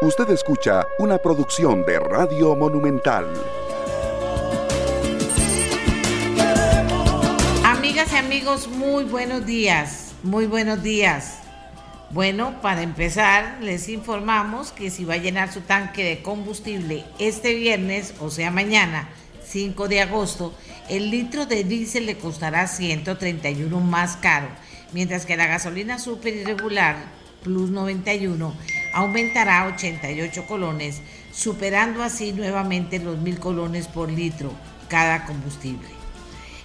Usted escucha una producción de Radio Monumental. Amigas y amigos, muy buenos días, muy buenos días. Bueno, para empezar, les informamos que si va a llenar su tanque de combustible este viernes, o sea mañana, 5 de agosto, el litro de diésel le costará 131 más caro, mientras que la gasolina super irregular Plus 91 aumentará 88 colones, superando así nuevamente los mil colones por litro cada combustible.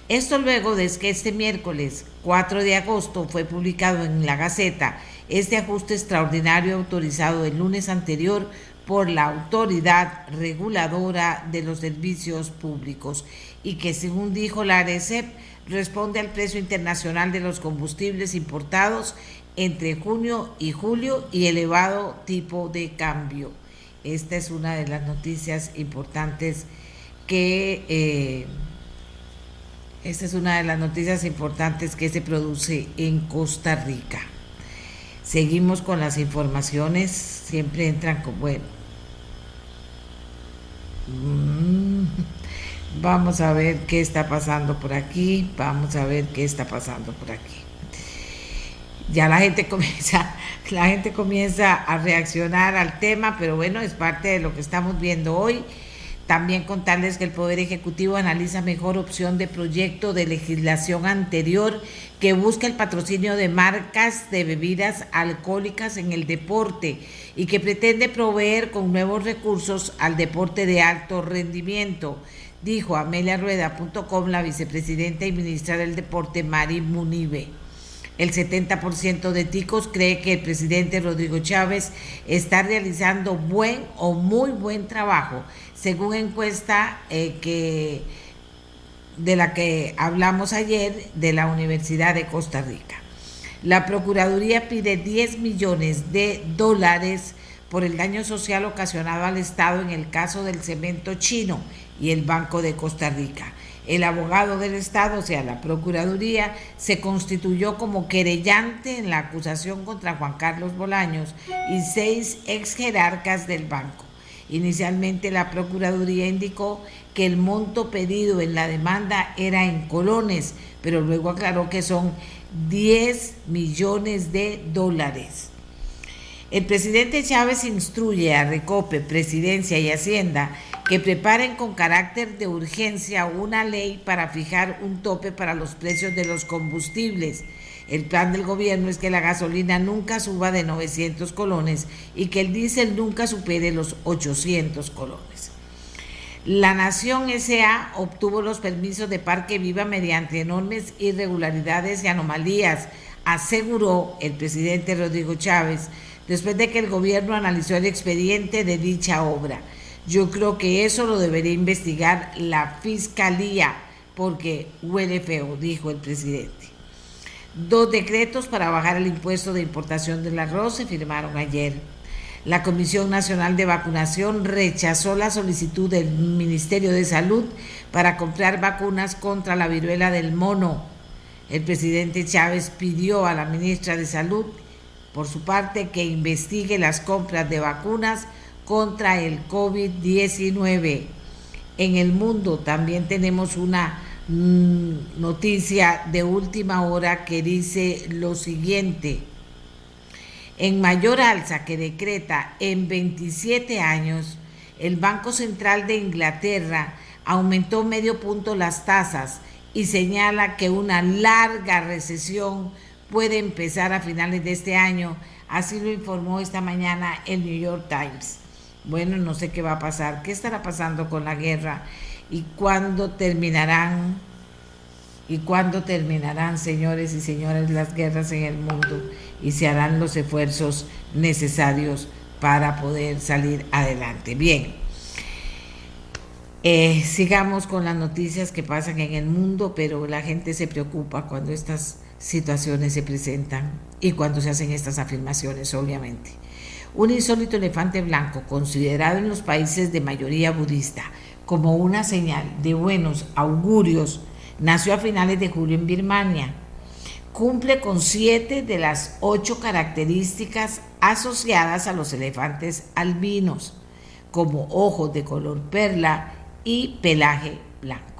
Esto luego de que este miércoles 4 de agosto fue publicado en la Gaceta este ajuste extraordinario autorizado el lunes anterior por la Autoridad Reguladora de los Servicios Públicos y que según dijo la ARECEP responde al precio internacional de los combustibles importados entre junio y julio y elevado tipo de cambio. Esta es una de las noticias importantes que eh, esta es una de las noticias importantes que se produce en Costa Rica. Seguimos con las informaciones, siempre entran con bueno. Mm, vamos a ver qué está pasando por aquí, vamos a ver qué está pasando por aquí. Ya la gente comienza, la gente comienza a reaccionar al tema, pero bueno, es parte de lo que estamos viendo hoy. También contarles que el Poder Ejecutivo analiza mejor opción de proyecto de legislación anterior que busca el patrocinio de marcas de bebidas alcohólicas en el deporte y que pretende proveer con nuevos recursos al deporte de alto rendimiento, dijo ameliarueda.com la vicepresidenta y ministra del Deporte Mari Munive. El 70% de ticos cree que el presidente Rodrigo Chávez está realizando buen o muy buen trabajo, según encuesta eh, que, de la que hablamos ayer de la Universidad de Costa Rica. La Procuraduría pide 10 millones de dólares por el daño social ocasionado al Estado en el caso del cemento chino y el Banco de Costa Rica. El abogado del Estado, o sea, la Procuraduría, se constituyó como querellante en la acusación contra Juan Carlos Bolaños y seis ex jerarcas del banco. Inicialmente la Procuraduría indicó que el monto pedido en la demanda era en colones, pero luego aclaró que son 10 millones de dólares. El presidente Chávez instruye a Recope, Presidencia y Hacienda que preparen con carácter de urgencia una ley para fijar un tope para los precios de los combustibles. El plan del gobierno es que la gasolina nunca suba de 900 colones y que el diésel nunca supere los 800 colones. La Nación SA obtuvo los permisos de Parque Viva mediante enormes irregularidades y anomalías, aseguró el presidente Rodrigo Chávez, después de que el gobierno analizó el expediente de dicha obra. Yo creo que eso lo debería investigar la fiscalía porque huele dijo el presidente. Dos decretos para bajar el impuesto de importación del arroz se firmaron ayer. La Comisión Nacional de Vacunación rechazó la solicitud del Ministerio de Salud para comprar vacunas contra la viruela del mono. El presidente Chávez pidió a la ministra de Salud, por su parte, que investigue las compras de vacunas contra el COVID-19. En el mundo también tenemos una mm, noticia de última hora que dice lo siguiente. En mayor alza que decreta en 27 años, el Banco Central de Inglaterra aumentó medio punto las tasas y señala que una larga recesión puede empezar a finales de este año, así lo informó esta mañana el New York Times. Bueno, no sé qué va a pasar, qué estará pasando con la guerra y cuándo terminarán y cuándo terminarán, señores y señoras, las guerras en el mundo y se harán los esfuerzos necesarios para poder salir adelante. Bien, eh, sigamos con las noticias que pasan en el mundo, pero la gente se preocupa cuando estas situaciones se presentan y cuando se hacen estas afirmaciones, obviamente. Un insólito elefante blanco, considerado en los países de mayoría budista como una señal de buenos augurios, nació a finales de julio en Birmania. cumple con siete de las ocho características asociadas a los elefantes albinos, como ojos de color perla y pelaje blanco.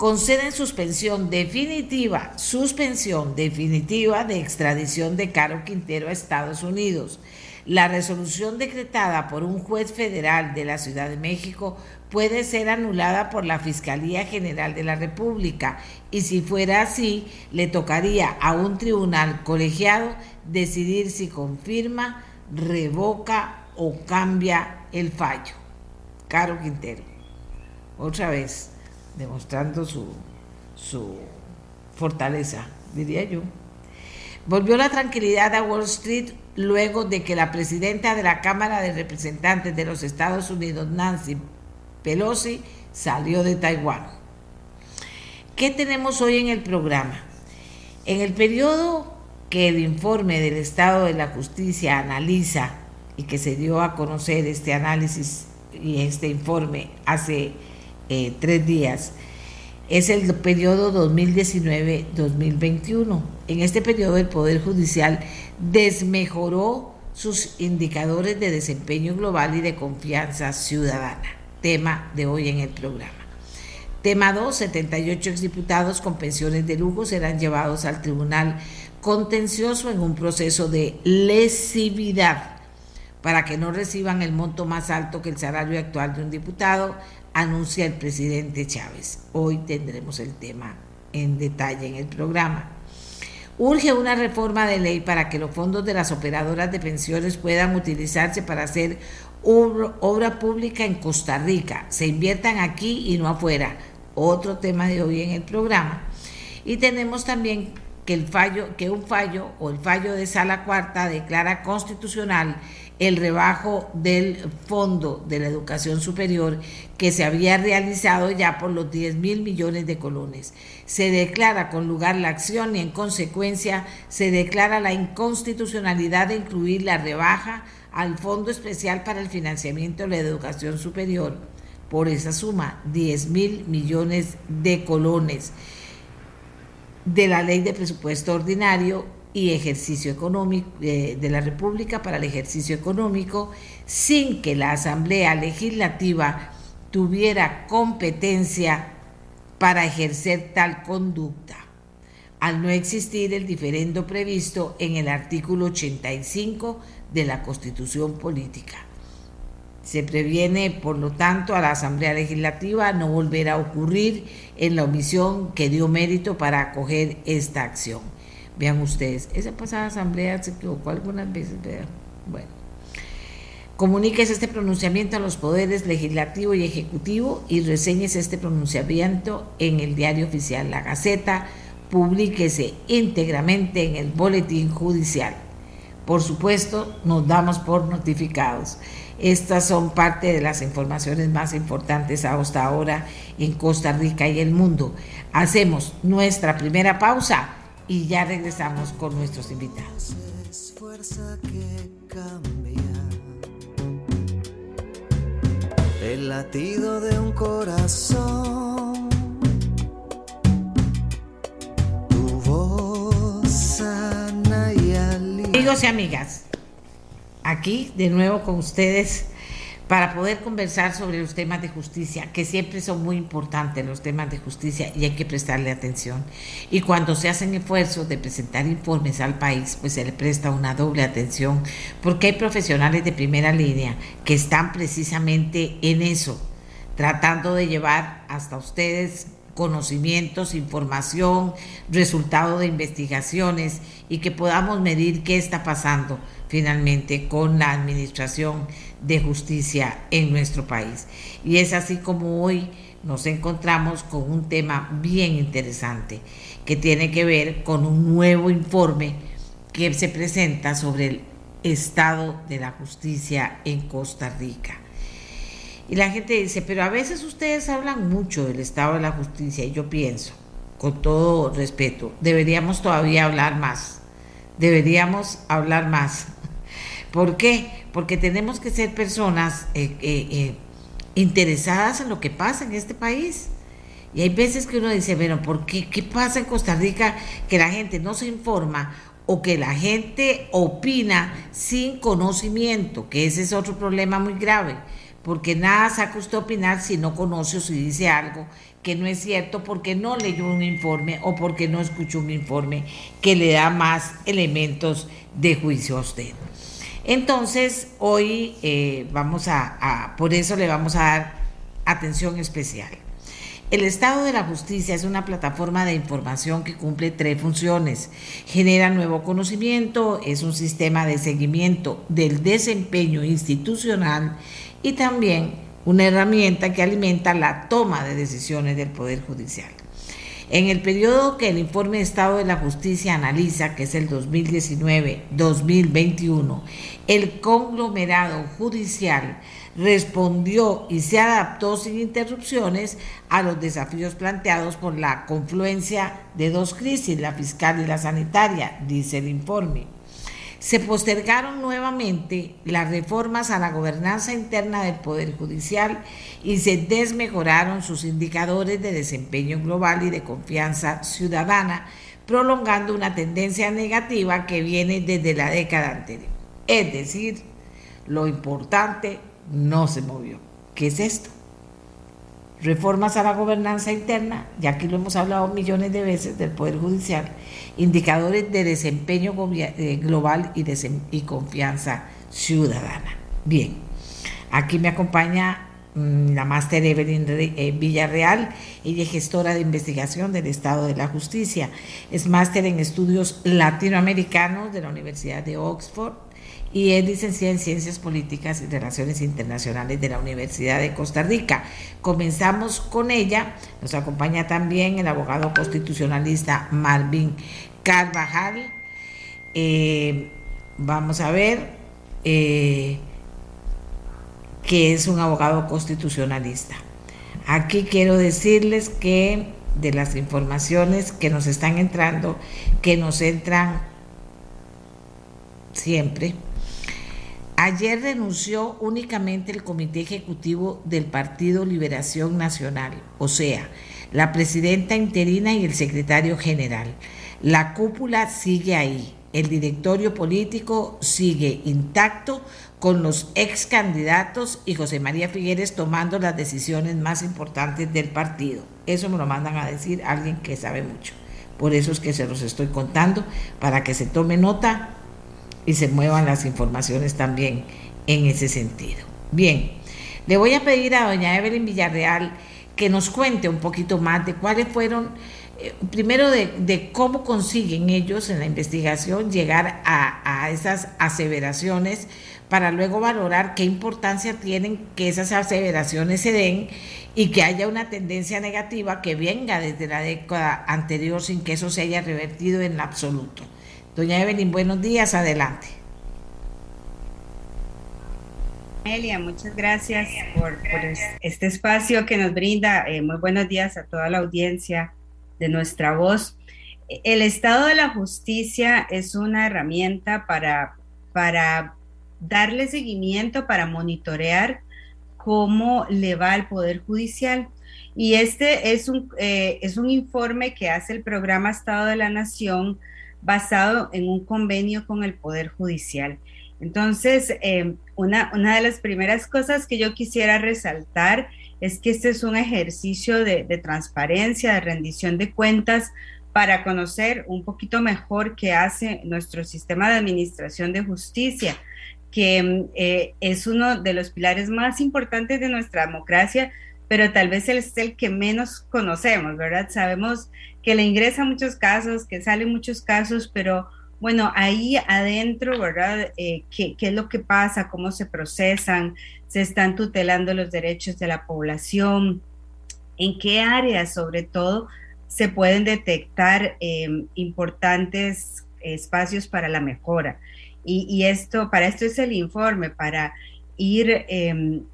Conceden suspensión definitiva, suspensión definitiva de extradición de Caro Quintero a Estados Unidos. La resolución decretada por un juez federal de la Ciudad de México puede ser anulada por la Fiscalía General de la República y si fuera así, le tocaría a un tribunal colegiado decidir si confirma, revoca o cambia el fallo. Caro Quintero, otra vez, demostrando su, su fortaleza, diría yo. Volvió la tranquilidad a Wall Street luego de que la presidenta de la Cámara de Representantes de los Estados Unidos, Nancy Pelosi salió de Taiwán. ¿Qué tenemos hoy en el programa? En el periodo que el informe del Estado de la Justicia analiza y que se dio a conocer este análisis y este informe hace eh, tres días, es el periodo 2019-2021. En este periodo el Poder Judicial desmejoró sus indicadores de desempeño global y de confianza ciudadana tema de hoy en el programa. Tema 2, 78 exdiputados con pensiones de lujo serán llevados al tribunal contencioso en un proceso de lesividad para que no reciban el monto más alto que el salario actual de un diputado, anuncia el presidente Chávez. Hoy tendremos el tema en detalle en el programa. Urge una reforma de ley para que los fondos de las operadoras de pensiones puedan utilizarse para hacer obra, pública en Costa Rica, se inviertan aquí y no afuera. Otro tema de hoy en el programa. Y tenemos también que el fallo, que un fallo o el fallo de sala cuarta declara constitucional el rebajo del fondo de la educación superior que se había realizado ya por los 10 mil millones de colones. Se declara con lugar la acción y en consecuencia se declara la inconstitucionalidad de incluir la rebaja al Fondo Especial para el Financiamiento de la Educación Superior por esa suma, 10 mil millones de colones de la Ley de Presupuesto Ordinario y Ejercicio Económico de la República para el ejercicio económico, sin que la Asamblea Legislativa tuviera competencia para ejercer tal conducta, al no existir el diferendo previsto en el artículo 85 de la Constitución Política. Se previene, por lo tanto, a la Asamblea Legislativa no volver a ocurrir en la omisión que dio mérito para acoger esta acción. Vean ustedes, esa pasada Asamblea se equivocó algunas veces, vean. Bueno. Comuníquese este pronunciamiento a los poderes legislativo y ejecutivo y reseñes este pronunciamiento en el diario oficial La Gaceta. Publíquese íntegramente en el boletín judicial. Por supuesto, nos damos por notificados. Estas son parte de las informaciones más importantes hasta ahora en Costa Rica y el mundo. Hacemos nuestra primera pausa y ya regresamos con nuestros invitados. El latido de un corazón Amigos y amigas, aquí de nuevo con ustedes para poder conversar sobre los temas de justicia, que siempre son muy importantes los temas de justicia y hay que prestarle atención. Y cuando se hacen esfuerzos de presentar informes al país, pues se le presta una doble atención, porque hay profesionales de primera línea que están precisamente en eso, tratando de llevar hasta ustedes conocimientos, información, resultado de investigaciones y que podamos medir qué está pasando finalmente con la administración de justicia en nuestro país. Y es así como hoy nos encontramos con un tema bien interesante que tiene que ver con un nuevo informe que se presenta sobre el estado de la justicia en Costa Rica. Y la gente dice, pero a veces ustedes hablan mucho del estado de la justicia y yo pienso, con todo respeto, deberíamos todavía hablar más, deberíamos hablar más. ¿Por qué? Porque tenemos que ser personas eh, eh, eh, interesadas en lo que pasa en este país Y hay veces que uno dice, bueno, ¿por qué? ¿Qué pasa en Costa Rica que la gente no se informa o que la gente opina sin conocimiento? Que ese es otro problema muy grave, porque nada saca usted opinar si no conoce o si dice algo que no es cierto porque no leyó un informe o porque no escuchó un informe que le da más elementos de juicio a usted. Entonces, hoy eh, vamos a, por eso le vamos a dar atención especial. El Estado de la Justicia es una plataforma de información que cumple tres funciones. Genera nuevo conocimiento, es un sistema de seguimiento del desempeño institucional y también una herramienta que alimenta la toma de decisiones del Poder Judicial. En el periodo que el informe de Estado de la Justicia analiza, que es el 2019-2021, el conglomerado judicial respondió y se adaptó sin interrupciones a los desafíos planteados por la confluencia de dos crisis, la fiscal y la sanitaria, dice el informe. Se postergaron nuevamente las reformas a la gobernanza interna del Poder Judicial y se desmejoraron sus indicadores de desempeño global y de confianza ciudadana, prolongando una tendencia negativa que viene desde la década anterior. Es decir, lo importante no se movió. ¿Qué es esto? Reformas a la gobernanza interna, ya aquí lo hemos hablado millones de veces del Poder Judicial, indicadores de desempeño eh, global y, y confianza ciudadana. Bien, aquí me acompaña Mm, la máster Evelyn eh, Villarreal, ella es gestora de investigación del Estado de la Justicia, es máster en estudios latinoamericanos de la Universidad de Oxford y es licenciada en Ciencias Políticas y Relaciones Internacionales de la Universidad de Costa Rica. Comenzamos con ella, nos acompaña también el abogado constitucionalista Marvin Carvajal. Eh, vamos a ver. Eh, que es un abogado constitucionalista. Aquí quiero decirles que de las informaciones que nos están entrando, que nos entran siempre, ayer renunció únicamente el Comité Ejecutivo del Partido Liberación Nacional, o sea, la presidenta interina y el secretario general. La cúpula sigue ahí, el directorio político sigue intacto con los ex candidatos y José María Figueres tomando las decisiones más importantes del partido. Eso me lo mandan a decir alguien que sabe mucho. Por eso es que se los estoy contando, para que se tome nota y se muevan las informaciones también en ese sentido. Bien, le voy a pedir a doña Evelyn Villarreal que nos cuente un poquito más de cuáles fueron, eh, primero de, cómo consiguen ellos en la investigación llegar a, a esas aseveraciones para luego valorar qué importancia tienen que esas aseveraciones se den y que haya una tendencia negativa que venga desde la década anterior sin que eso se haya revertido en absoluto. Doña Evelyn, buenos días, adelante. Elia, muchas gracias por, este espacio que nos brinda. Eh, muy buenos días a toda la audiencia de nuestra voz. El Estado de la Justicia es una herramienta para, para darle seguimiento para monitorear cómo le va al Poder Judicial. Y este es un, eh, es un informe que hace el programa Estado de la Nación basado en un convenio con el Poder Judicial. Entonces, eh, una, una, de las primeras cosas que yo quisiera resaltar es que este es un ejercicio de, transparencia, de rendición de cuentas para conocer un poquito mejor qué hace nuestro sistema de administración de justicia que eh, es uno de los pilares más importantes de nuestra democracia, pero tal vez es el que menos conocemos, ¿verdad? Sabemos que le ingresa muchos casos, que salen muchos casos, pero bueno, ahí adentro, ¿verdad? Eh, ¿qué, ¿Qué es lo que pasa? ¿Cómo se procesan? ¿Se están tutelando los derechos de la población? ¿En qué áreas, sobre todo, se pueden detectar eh, importantes espacios para la mejora? Y, esto, para esto es el informe, para ir em,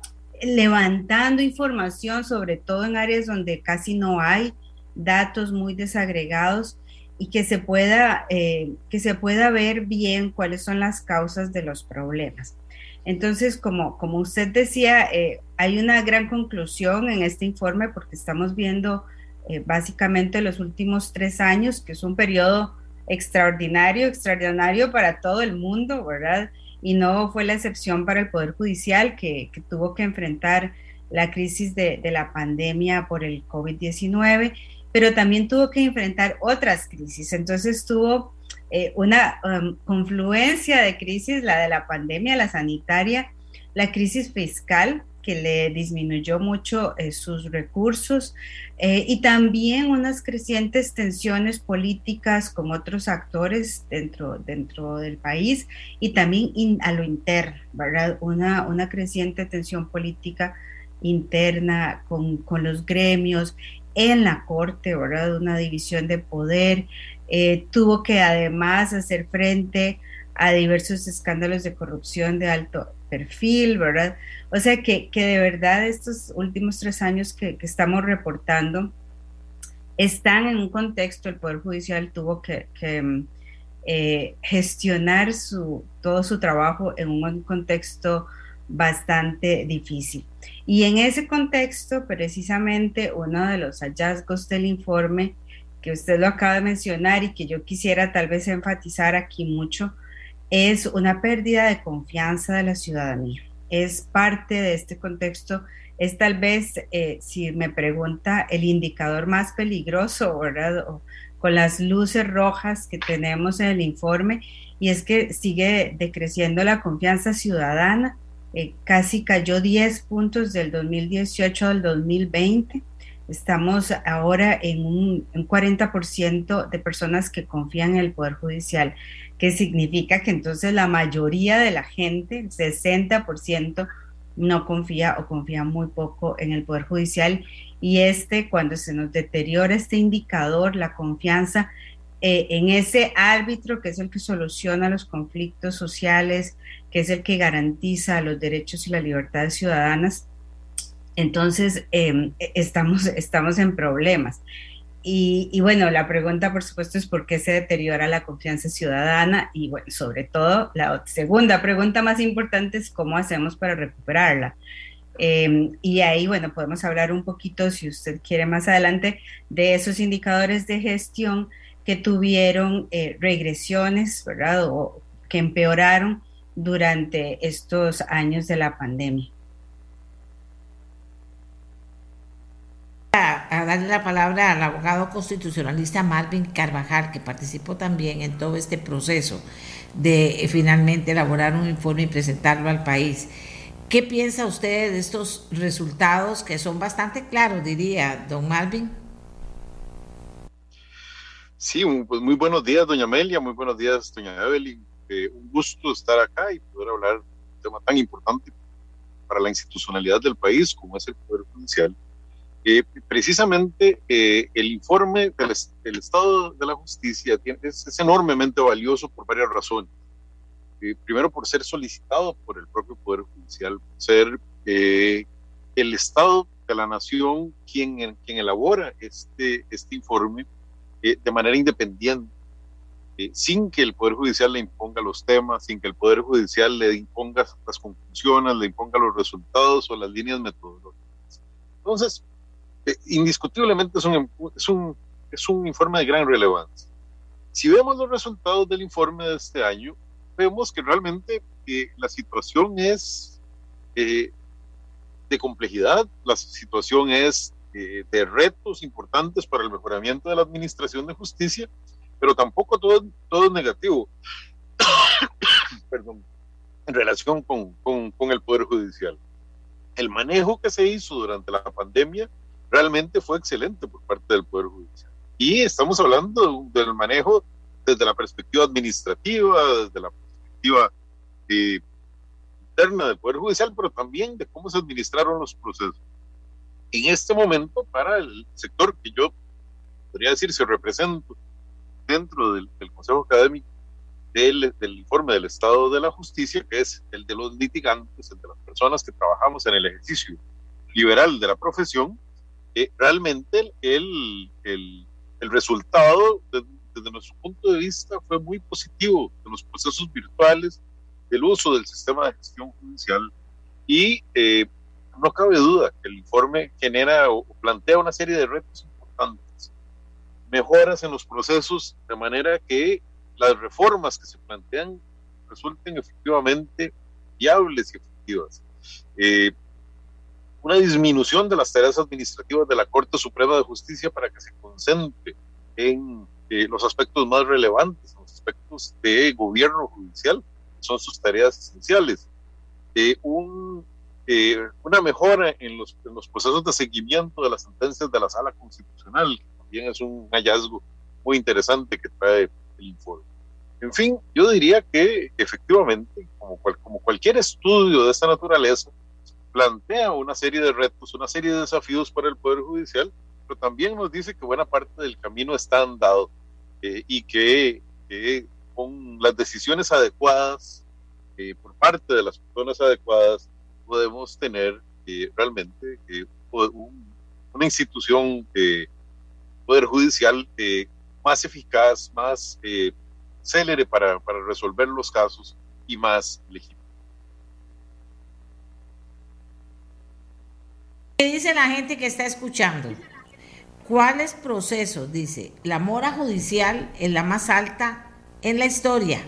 levantando información, sobre todo en áreas donde casi no hay datos muy desagregados y que se pueda, eh, que se pueda ver bien cuáles son las causas de los problemas. Entonces, como, como usted decía, eh, hay una gran conclusión en este informe porque estamos viendo eh, básicamente los últimos tres años, que es un periodo extraordinario, extraordinario para todo el mundo, ¿verdad? Y no fue la excepción para el Poder Judicial, que, tuvo que enfrentar la crisis de, la pandemia por el COVID-19, pero también tuvo que enfrentar otras crisis. Entonces tuvo eh, una um, confluencia de crisis, la de la pandemia, la sanitaria, la crisis fiscal, que le disminuyó mucho eh, sus recursos eh, y también unas crecientes tensiones políticas con otros actores dentro, dentro del país y también a lo interno, ¿verdad? Una, una creciente tensión política interna con, con, los gremios en la corte, ¿verdad? Una división de poder. Eh, tuvo que además hacer frente a diversos escándalos de corrupción de alto perfil, ¿verdad? O sea que, de verdad estos últimos tres años que, estamos reportando están en un contexto, el Poder Judicial tuvo que, eh, gestionar su, todo su trabajo en un contexto bastante difícil. Y en ese contexto, precisamente, uno de los hallazgos del informe que usted lo acaba de mencionar y que yo quisiera tal vez enfatizar aquí mucho, es una pérdida de confianza de la ciudadanía. Es parte de este contexto, es tal vez, eh, si me pregunta, el indicador más peligroso, ¿verdad? con las luces rojas que tenemos en el informe, y es que sigue decreciendo la confianza ciudadana, eh, casi cayó 10 puntos del 2018 al 2020. Estamos ahora en un, un 40% de personas que confían en el Poder Judicial que significa que entonces la mayoría de la gente, el 60%, no confía o confía muy poco en el Poder Judicial. Y este, cuando se nos deteriora este indicador, la confianza eh, en ese árbitro que es el que soluciona los conflictos sociales, que es el que garantiza los derechos y las libertades ciudadanas, entonces em, estamos, estamos en problemas. Y, bueno, la pregunta, por supuesto, es por qué se deteriora la confianza ciudadana y, bueno, sobre todo, la segunda pregunta más importante es cómo hacemos para recuperarla. Em, y ahí, bueno, podemos hablar un poquito, si usted quiere más adelante, de esos indicadores de gestión que tuvieron eh, regresiones, ¿verdad? O que empeoraron durante estos años de la pandemia. A darle la palabra al abogado constitucionalista Marvin Carvajal, que participó también en todo este proceso de eh, finalmente elaborar un informe y presentarlo al país. ¿Qué piensa usted de estos resultados que son bastante claros, diría don Marvin? Sí, pues muy buenos días, doña Amelia, muy buenos días, doña Evelyn. Eh, un gusto estar acá y poder hablar de un tema tan importante para la institucionalidad del país como es el Poder Judicial precisamente eh, el informe del, Estado de la Justicia es, enormemente valioso por varias razones. Eh, primero, por ser solicitado por el propio Poder Judicial, ser eh, el Estado de la Nación quien, quien elabora este, este informe de manera independiente, sin que el Poder Judicial le imponga los temas, sin que el Poder Judicial le imponga las conclusiones, le imponga los resultados o las líneas metodológicas. Entonces, eh, indiscutiblemente es un, es, un, es un informe de gran relevancia. Si vemos los resultados del informe de este año, vemos que realmente eh, la situación es eh, de complejidad, la situación es de retos importantes para el mejoramiento de la administración de justicia, pero tampoco todo, todo es negativo. Perdón, en relación con, con, con el Poder Judicial. El manejo que se hizo durante la pandemia realmente fue excelente por parte del Poder Judicial. Y estamos hablando del manejo desde la perspectiva administrativa, desde la perspectiva eh, interna del Poder Judicial, pero también de cómo se administraron los procesos. En este momento, para el sector que yo podría decir se represento dentro del, Consejo Académico del, del, informe del Estado de la Justicia, que es el de los litigantes, el de las personas que trabajamos en el ejercicio liberal de la profesión, realmente el, el, el resultado desde nuestro punto de vista fue muy positivo de los procesos virtuales, del uso del sistema de gestión judicial y eh, no cabe duda que el informe genera o plantea una serie de retos importantes mejoras en los procesos de manera que las reformas que se plantean resulten efectivamente viables y efectivas. Eh, una disminución de las tareas administrativas de la Corte Suprema de Justicia para que se concentre en eh, los aspectos más relevantes, los aspectos de gobierno judicial, son sus tareas esenciales. Eh, un, una mejora en los, en los procesos de seguimiento de las sentencias de la Sala Constitucional, que también es un hallazgo muy interesante que trae el informe. En fin, yo diría que efectivamente, como, como cualquier estudio de esta naturaleza, plantea una serie de retos, una serie de desafíos para el Poder Judicial, pero también nos dice que buena parte del camino está andado eh, y que, con las decisiones adecuadas eh, por parte de las personas adecuadas podemos tener eh, realmente una institución de Poder Judicial más eficaz, más célere para, para resolver los casos y más legítimo. ¿Qué dice la gente que está escuchando? ¿Cuáles procesos? Dice, la mora judicial es la más alta en la historia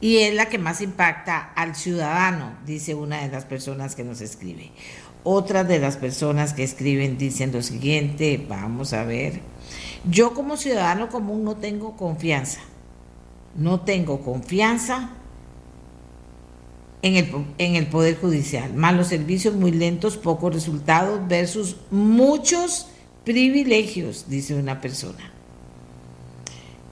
y es la que más impacta al ciudadano, dice una de las personas que nos escribe. Otras de las personas que escriben dicen lo siguiente, vamos a ver, yo como ciudadano común no tengo confianza no tengo confianza en el, en el Poder Judicial. Malos servicios muy lentos, pocos resultados versus muchos privilegios, dice una persona.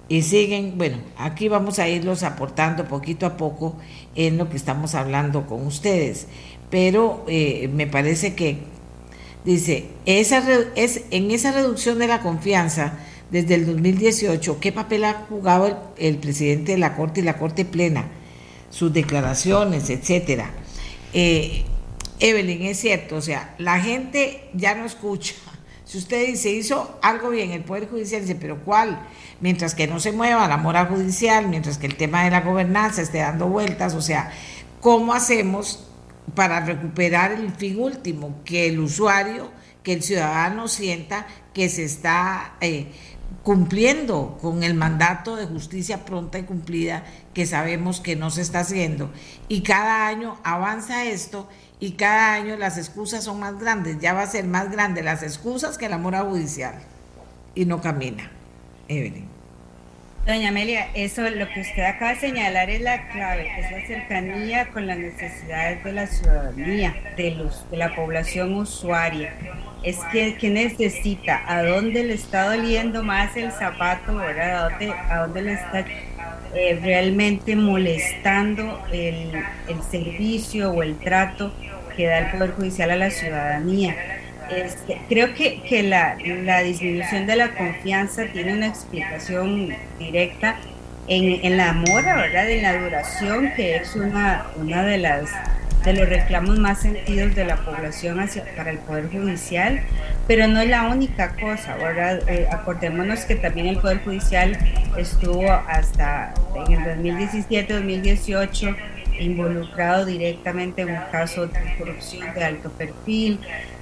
Y siguen, bueno, aquí vamos a irlos aportando poquito a poco en lo que estamos hablando con ustedes. Pero eh, me parece que, dice, esa, es, en esa reducción de la confianza, desde el 2018, ¿qué papel ha jugado el, presidente de la Corte y la Corte Plena? Sus declaraciones, etcétera. Eh, Evelyn, es cierto, o sea, la gente ya no escucha. Si usted dice, hizo algo bien el Poder Judicial, dice, pero ¿cuál? Mientras que no se mueva la mora judicial, mientras que el tema de la gobernanza esté dando vueltas, o sea, ¿cómo hacemos para recuperar el fin último? Que el usuario, que el ciudadano sienta que se está eh, cumpliendo con el mandato de justicia pronta y cumplida que sabemos que no se está haciendo. Y cada año avanza esto y cada año las excusas son más grandes. Ya va a ser más grande las excusas que la mora judicial. Y no camina. Evelyn. Doña Amelia, eso lo que usted acaba de señalar es la clave, es la cercanía con las necesidades de la ciudadanía, de, los, de la población usuaria. Es que, que necesita, a dónde le está doliendo más el zapato, ¿verdad? A dónde, a le está eh, realmente molestando el, el servicio o el trato que da el Poder Judicial a la ciudadanía este, creo que, que la, la, disminución de la confianza tiene una explicación directa en, en, la mora, ¿verdad? En la duración, que es una, una de las de los reclamos más sentidos de la población hacia, para el Poder Judicial, pero no es la única cosa. Eh, acordémonos que también el Poder Judicial estuvo hasta en el 2017-2018 involucrado directamente en un caso de corrupción de alto perfil,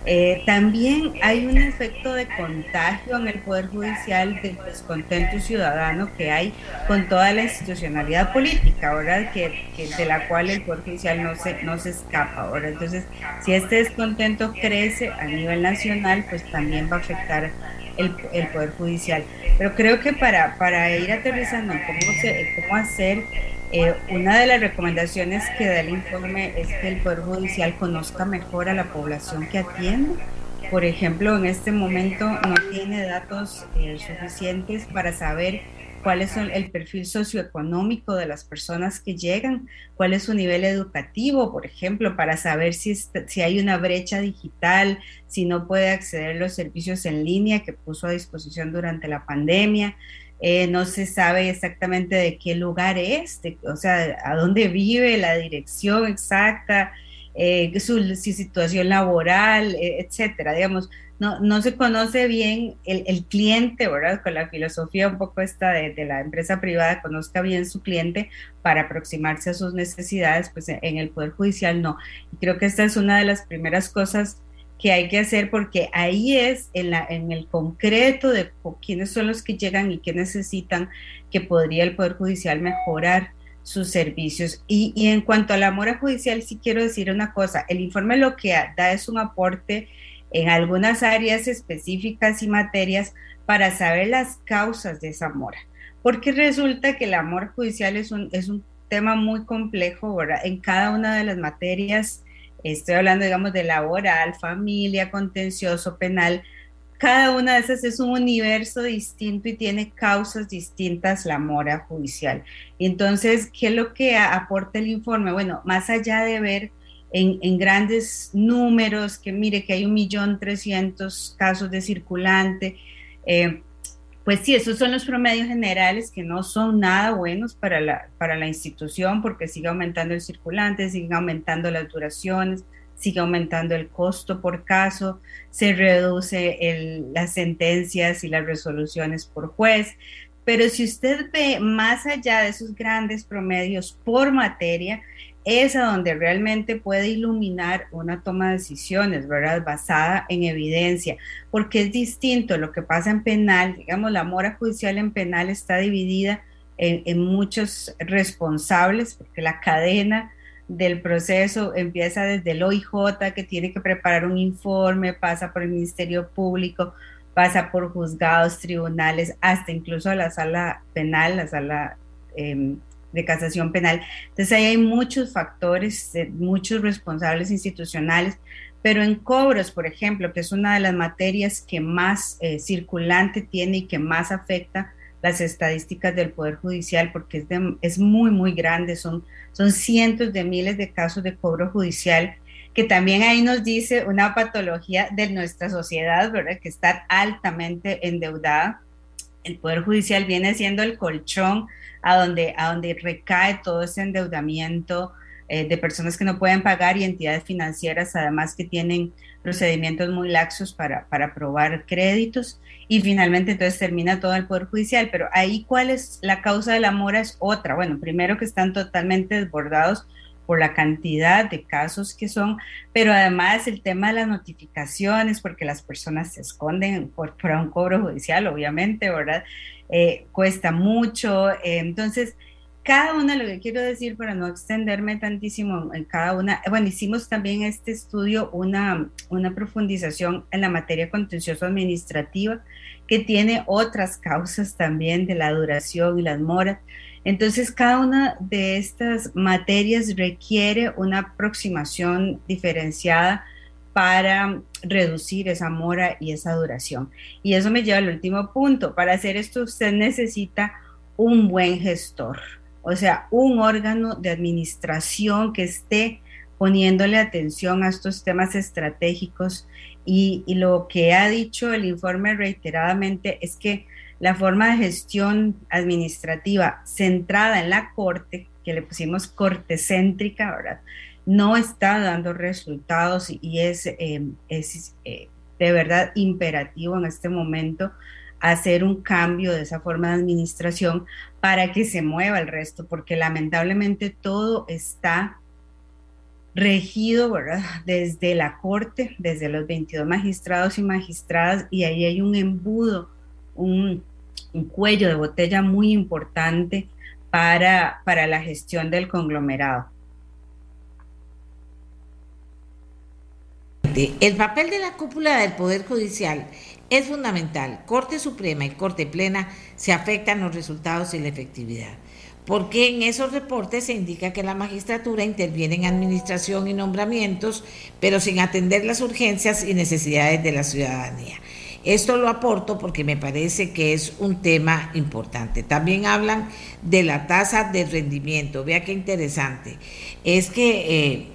eh, también hay un efecto de contagio en el Poder Judicial del descontento ciudadano que hay con toda la institucionalidad política, ¿verdad? Que, de la cual el Poder Judicial no se, no se escapa, ahora Entonces, si este descontento crece a nivel nacional, pues también va a afectar el, el Poder Judicial. Pero creo que para, para ir aterrizando cómo, se, cómo hacer eh, una de las recomendaciones que da el informe es que el Poder Judicial conozca mejor a la población que atiende. Por ejemplo, en este momento no tiene datos eh, suficientes para saber cuál es el perfil socioeconómico de las personas que llegan, cuál es su nivel educativo, por ejemplo, para saber si, si hay una brecha digital, si no puede acceder a los servicios en línea que puso a disposición durante la pandemia. Eh, no se sabe exactamente de qué lugar es, o sea, a dónde vive, la dirección exacta, eh, su, situación laboral, eh, etcétera. Digamos, no, no se conoce bien el, cliente, ¿verdad? Con la filosofía un poco esta de, la empresa privada, conozca bien su cliente para aproximarse a sus necesidades, pues en el Poder Judicial no. Y creo que esta es una de las primeras cosas que hay que hacer porque ahí es en, la, en el concreto de quiénes son los que llegan y qué necesitan que podría el Poder Judicial mejorar sus servicios. Y, y, en cuanto a la mora judicial, sí quiero decir una cosa, el informe lo que da es un aporte en algunas áreas específicas y materias para saber las causas de esa mora, porque resulta que la mora judicial es un, es un tema muy complejo, ¿verdad? En cada una de las materias, estoy hablando, digamos, de laboral, familia, contencioso, penal, cada una de esas es un universo distinto y tiene causas distintas la mora judicial. Entonces, ¿qué es lo que aporta el informe? Bueno, más allá de ver en, grandes números, que mire que hay un millón trescientos casos de circulante, eh, pues sí, esos son los promedios generales que no son nada buenos para la, para la institución porque sigue aumentando el circulante, sigue aumentando las duraciones, sigue aumentando el costo por caso, se reduce las sentencias y las resoluciones por juez. Pero si usted ve más allá de esos grandes promedios por materia, es donde realmente puede iluminar una toma de decisiones, ¿verdad? Basada en evidencia, porque es distinto lo que pasa en penal, digamos, la mora judicial en penal está dividida en, muchos responsables, porque la cadena del proceso empieza desde el OIJ que tiene que preparar un informe, pasa por el Ministerio Público, pasa por juzgados, tribunales, hasta incluso a la sala penal, la sala eh, de casación penal. Entonces ahí hay muchos factores, muchos responsables institucionales, pero en cobros, por ejemplo, que es una de las materias que más eh, circulante tiene y que más afecta las estadísticas del Poder Judicial, porque es, es muy, muy grande, son son cientos de miles de casos de cobro judicial, que también ahí nos dice una patología de nuestra sociedad, ¿verdad? Que está altamente endeudada. El Poder Judicial viene siendo el colchón a donde, a donde recae todo ese endeudamiento eh, de personas que no pueden pagar y entidades financieras, además que tienen procedimientos muy laxos para, para aprobar créditos y finalmente entonces termina todo el Poder Judicial. Pero ahí cuál es la causa de la mora es otra. Bueno, primero que están totalmente desbordados por la cantidad de casos que son, pero además el tema de las notificaciones, porque las personas se esconden por, por un cobro judicial, obviamente, ¿verdad? Eh, cuesta mucho. Eh, entonces, cada una, lo que quiero decir para no extenderme tantísimo en cada una, bueno, hicimos también este estudio una, una profundización en la materia contencioso administrativa que tiene otras causas también de la duración y las moras. Entonces, cada una de estas materias requiere una aproximación diferenciada para reducir esa mora y esa duración. Y eso me lleva al último punto. Para hacer esto usted necesita un buen gestor o sea, un órgano de administración que esté poniéndole atención a estos temas estratégicos y, lo que ha dicho el informe reiteradamente es que la forma de gestión administrativa centrada en la corte, que le pusimos corte céntrica, ¿verdad? no está dando resultados y es, eh, es eh, de verdad imperativo en este momento hacer un cambio de esa forma de administración para que se mueva el resto, porque lamentablemente todo está regido ¿verdad? desde la corte, desde los 22 magistrados y magistradas, y ahí hay un embudo, un, cuello de botella muy importante para, para la gestión del conglomerado. El papel de la cúpula del Poder Judicial es fundamental. Corte Suprema y Corte Plena se afectan los resultados y la efectividad. Porque en esos reportes se indica que la magistratura interviene en administración y nombramientos, pero sin atender las urgencias y necesidades de la ciudadanía. Esto lo aporto porque me parece que es un tema importante. También hablan de la tasa de rendimiento. Vea qué interesante. Es que, eh,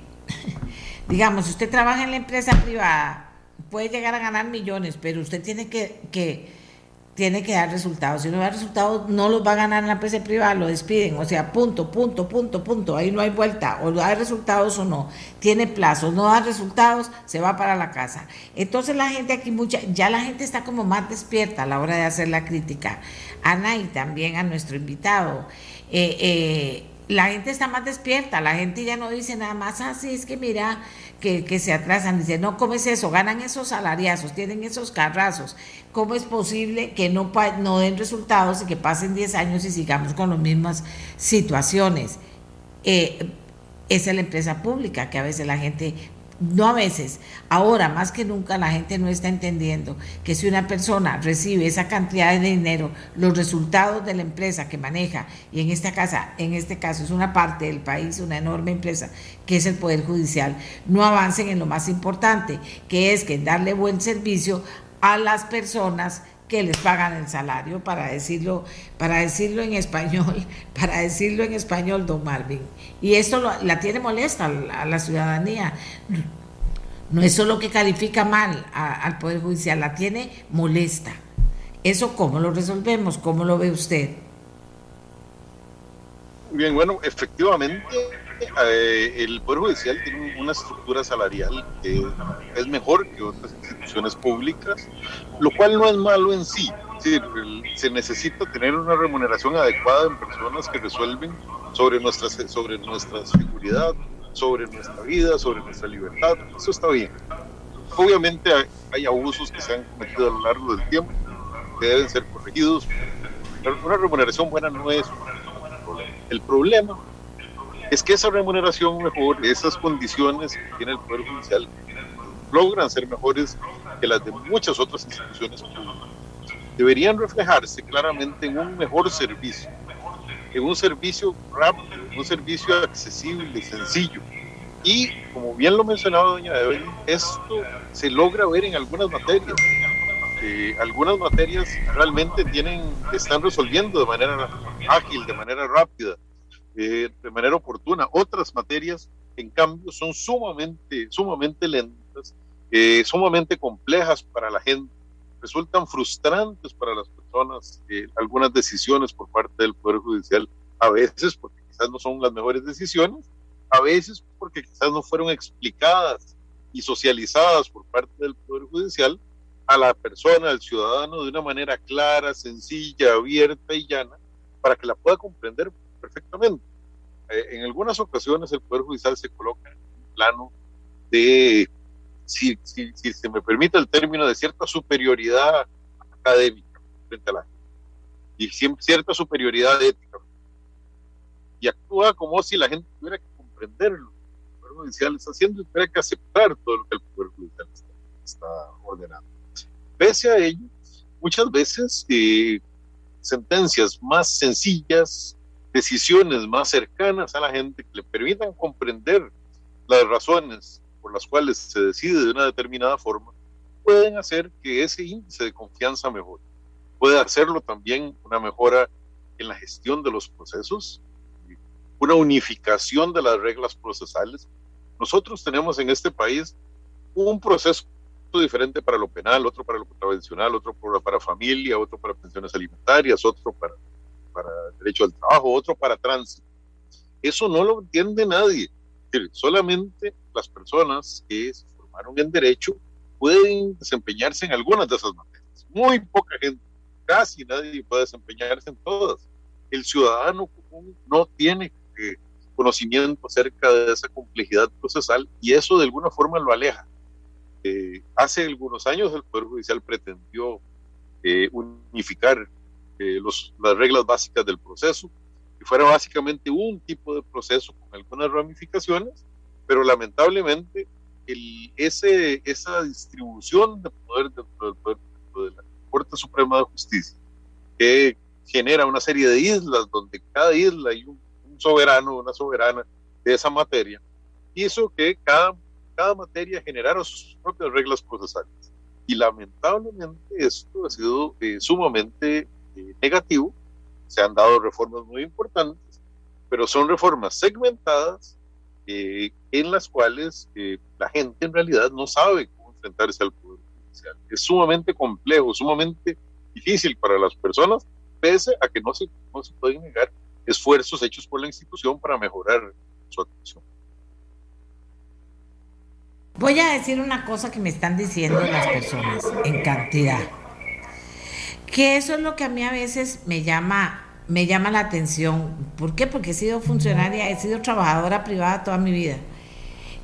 digamos, usted trabaja en la empresa privada, puede llegar a ganar millones, pero usted tiene que, tiene que dar resultados. Si no da resultados, no los va a ganar en la empresa privada, lo despiden. O sea, punto, punto, punto, punto. Ahí no hay vuelta. O da resultados o no. Tiene plazos. No da resultados, se va para la casa. Entonces la gente aquí, mucha, ya la gente está como más despierta a la hora de hacer la crítica. Ana y también a nuestro invitado. Eh, eh, la gente está más despierta, la gente ya no dice nada más, así ah, es que mira, que, que, se atrasan, dice, no, ¿cómo es eso? Ganan esos salariazos, tienen esos carrazos, ¿cómo es posible que no, no den resultados y que pasen 10 años y sigamos con las mismas situaciones? Eh, esa es la empresa pública, que a veces la gente no a veces, ahora más que nunca la gente no está entendiendo que si una persona recibe esa cantidad de dinero, los resultados de la empresa que maneja, y en esta casa, en este caso es una parte del país, una enorme empresa, que es el Poder Judicial, no avancen en lo más importante, que es que darle buen servicio a las personas que les pagan el salario, para decirlo, para decirlo en español, para decirlo en español, don Marvin. Y esto la tiene molesta a la ciudadanía. No es solo que califica mal al Poder Judicial, la tiene molesta. ¿Eso cómo lo resolvemos? ¿Cómo lo ve usted? Bien, bueno, efectivamente eh, el Poder Judicial tiene una estructura salarial que es mejor que otras instituciones públicas, lo cual no es malo en sí. se necesita tener una remuneración adecuada en personas que resuelven sobre nuestra, sobre nuestra seguridad, sobre nuestra vida, sobre nuestra libertad. Eso está bien. Obviamente hay, abusos que se han cometido a lo largo del tiempo que deben ser corregidos. Una remuneración buena no es un problema. El problema es que esa remuneración mejor, esas condiciones que tiene el Poder Judicial, logran ser mejores que las de muchas otras instituciones públicas. Deberían reflejarse claramente en un mejor servicio, en un servicio rápido, en un servicio accesible, sencillo. Y como bien lo mencionaba doña Evelyn, esto se logra ver en algunas materias. Algunas materias realmente tienen, están resolviendo de manera ágil, de manera rápida de manera oportuna. Otras materias, en cambio, son sumamente, sumamente lentas, eh, sumamente complejas para la gente, resultan frustrantes para las personas, eh, algunas decisiones por parte del Poder Judicial, a veces porque quizás no son las mejores decisiones, a veces porque quizás no fueron explicadas y socializadas por parte del Poder Judicial a la persona, al ciudadano, de una manera clara, sencilla, abierta y llana, para que la pueda comprender perfectamente. Eh, en algunas ocasiones el Poder Judicial se coloca en un plano de, si, si, se me permite el término, de cierta superioridad académica frente a la gente y cierta superioridad ética. Y actúa como si la gente tuviera que comprenderlo. El Poder Judicial está haciendo y tuviera que aceptar todo lo que el Poder Judicial está, ordenando. Pese a ello, muchas veces eh, sentencias más sencillas, decisiones más cercanas a la gente que le permitan comprender las razones por las cuales se decide de una determinada forma, pueden hacer que ese índice de confianza mejore. Puede hacerlo también una mejora en la gestión de los procesos, una unificación de las reglas procesales. Nosotros tenemos en este país un proceso diferente para lo penal, otro para lo convencional, otro para familia, otro para pensiones alimentarias, otro para para derecho al trabajo, otro para tránsito. Eso no lo entiende nadie. Solamente las personas que se formaron en derecho pueden desempeñarse en algunas de esas materias. Muy poca gente, casi nadie puede desempeñarse en todas. El ciudadano común no tiene eh, conocimiento acerca de esa complejidad procesal y eso de alguna forma lo aleja. Eh, hace algunos años el Poder Judicial pretendió eh, unificar eh, las reglas básicas del proceso, que fuera básicamente un tipo de proceso con algunas ramificaciones, pero lamentablemente el, ese, esa distribución de poder dentro del poder de la Corte Suprema de Justicia, que genera una serie de islas donde cada isla hay un, un soberano, una soberana de esa materia, hizo que cada, cada materia generara sus propias reglas procesales. Y lamentablemente esto ha sido eh, sumamente eh, negativo. Se han dado reformas muy importantes, pero son reformas segmentadas eh, en las cuales eh, la gente en realidad no sabe cómo enfrentarse al Poder Judicial. Es sumamente complejo, sumamente difícil para las personas, pese a que no se, no se pueden negar esfuerzos hechos por la institución para mejorar su actuación. Voy a decir una cosa que me están diciendo las personas en cantidad que eso es lo que a mí a veces me llama, me llama la atención. ¿Por qué? Porque he sido funcionaria, he sido trabajadora privada toda mi vida.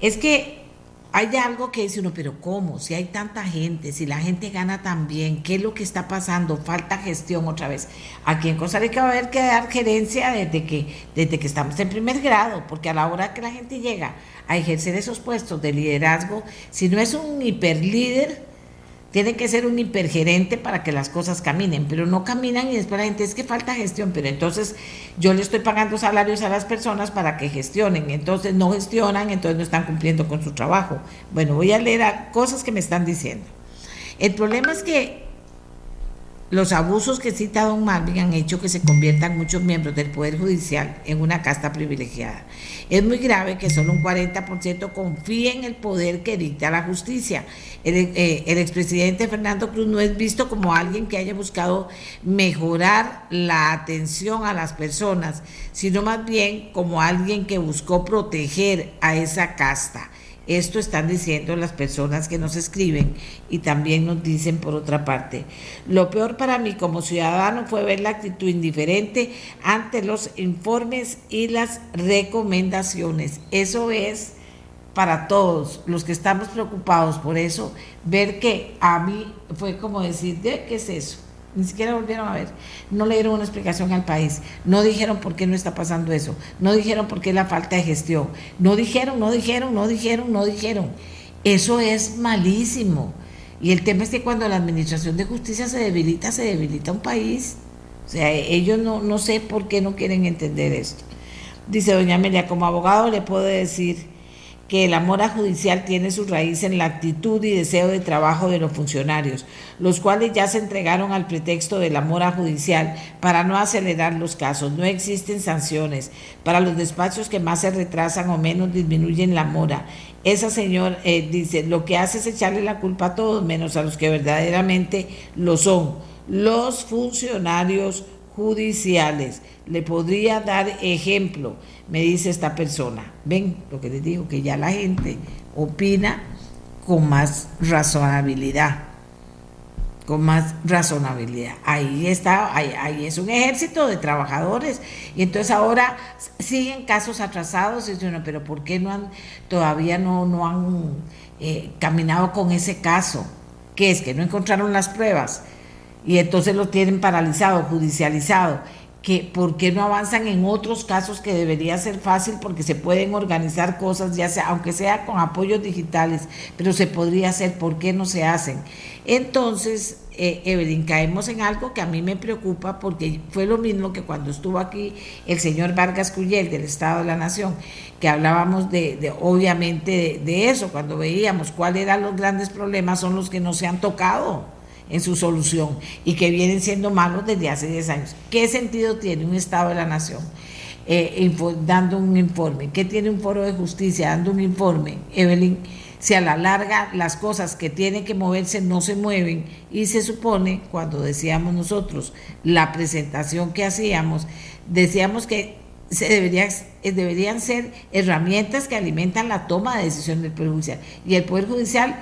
Es que hay algo que dice uno, pero ¿cómo? Si hay tanta gente, si la gente gana tan bien, ¿qué es lo que está pasando? Falta gestión otra vez. Aquí en Costa Rica va a haber que dar gerencia desde que, desde que estamos en primer grado, porque a la hora que la gente llega a ejercer esos puestos de liderazgo, si no es un hiperlíder, tiene que ser un hipergerente para que las cosas caminen, pero no caminan y después la gente es que falta gestión, pero entonces yo le estoy pagando salarios a las personas para que gestionen, entonces no gestionan, entonces no están cumpliendo con su trabajo. Bueno, voy a leer cosas que me están diciendo. El problema es que los abusos que cita Don Marvin han hecho que se conviertan muchos miembros del Poder Judicial en una casta privilegiada. Es muy grave que solo un 40% confíe en el poder que dicta la justicia. El, eh, el, expresidente Fernando Cruz no es visto como alguien que haya buscado mejorar la atención a las personas, sino más bien como alguien que buscó proteger a esa casta. Esto están diciendo las personas que nos escriben y también nos dicen por otra parte. Lo peor para mí como ciudadano fue ver la actitud indiferente ante los informes y las recomendaciones. Eso es para todos los que estamos preocupados por eso, ver que a mí fue como decir, ¿qué es eso? Ni siquiera volvieron a ver, no le dieron una explicación al país, no dijeron por qué no está pasando eso, no dijeron por qué la falta de gestión, no dijeron, no dijeron, no dijeron, no dijeron. Eso es malísimo. Y el tema es que cuando la administración de justicia se debilita, se debilita un país. O sea, ellos no, no sé por qué no quieren entender esto. Dice doña Amelia, como abogado le puedo decir que el amor a judicial tiene su raíz en la actitud y deseo de trabajo de los funcionarios, los cuales ya se entregaron al pretexto del amor a judicial para no acelerar los casos. No existen sanciones para los despachos que más se retrasan o menos disminuyen la mora. Esa señora eh, dice, lo que hace es echarle la culpa a todos, menos a los que verdaderamente lo son, los funcionarios judiciales. Le podría dar ejemplo me dice esta persona. Ven lo que les digo, que ya la gente opina con más razonabilidad. Con más razonabilidad. Ahí está, ahí, es un ejército de trabajadores. Y entonces ahora siguen casos atrasados. Y dicen, pero ¿por qué no han, todavía no, no han eh, caminado con ese caso? ¿Qué es? Que no encontraron las pruebas. Y entonces lo tienen paralizado, judicializado que por qué no avanzan en otros casos que debería ser fácil porque se pueden organizar cosas, ya sea, aunque sea con apoyos digitales, pero se podría hacer, ¿por qué no se hacen? Entonces, eh, Evelyn, caemos en algo que a mí me preocupa porque fue lo mismo que cuando estuvo aquí el señor Vargas Cuyel del Estado de la Nación, que hablábamos de, obviamente de eso, cuando veíamos cuáles eran los grandes problemas, son los que no se han tocado en su solución y que vienen siendo malos desde hace 10 años. ¿Qué sentido tiene un Estado de la Nación eh, dando un informe? ¿Qué tiene un foro de justicia dando un informe, Evelyn? Si a la larga las cosas que tienen que moverse no se mueven y se supone, cuando decíamos nosotros la presentación que hacíamos, decíamos que se debería, eh, deberían ser herramientas que alimentan la toma de decisión del Poder Judicial. Y el Poder Judicial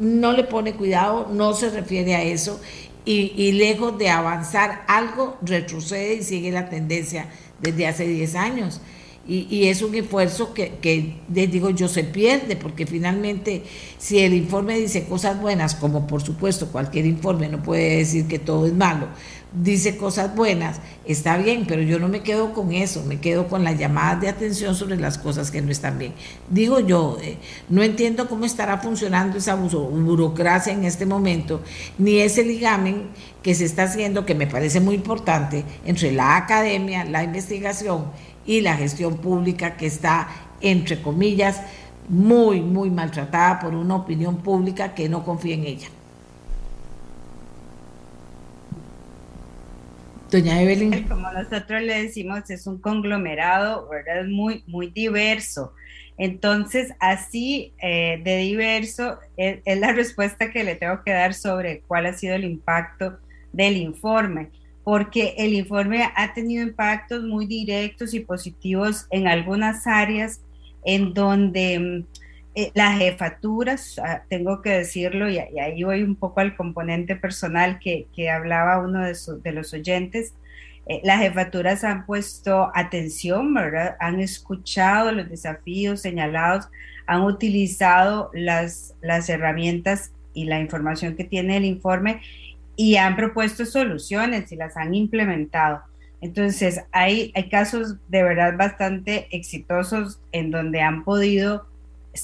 no le pone cuidado, no se refiere a eso y, lejos de avanzar algo retrocede y sigue la tendencia desde hace 10 años. Y, es un esfuerzo que, que, les digo yo, se pierde, porque finalmente si el informe dice cosas buenas, como por supuesto cualquier informe no puede decir que todo es malo, dice cosas buenas, está bien, pero yo no me quedo con eso, me quedo con las llamadas de atención sobre las cosas que no están bien. Digo yo, eh, no entiendo cómo estará funcionando esa burocracia en este momento, ni ese ligamen que se está haciendo, que me parece muy importante, entre la academia, la investigación y la gestión pública que está, entre comillas, muy, muy maltratada por una opinión pública que no confía en ella. Doña Evelyn. Como nosotros le decimos, es un conglomerado, ¿verdad? Muy, muy diverso. Entonces, así eh, de diverso es, la respuesta que le tengo que dar sobre cuál ha sido el impacto del informe, porque el informe ha tenido impactos muy directos y positivos en algunas áreas en donde mm, eh, las jefaturas, ah, tengo que decirlo, y, ahí voy un poco al componente personal que, hablaba uno de, de los oyentes, Eh, las jefaturas han puesto atención, ¿verdad? Han escuchado los desafíos señalados, han utilizado las, las herramientas y la información que tiene el informe y han propuesto soluciones y las han implementado. Entonces, hay, hay casos de verdad bastante exitosos en donde han podido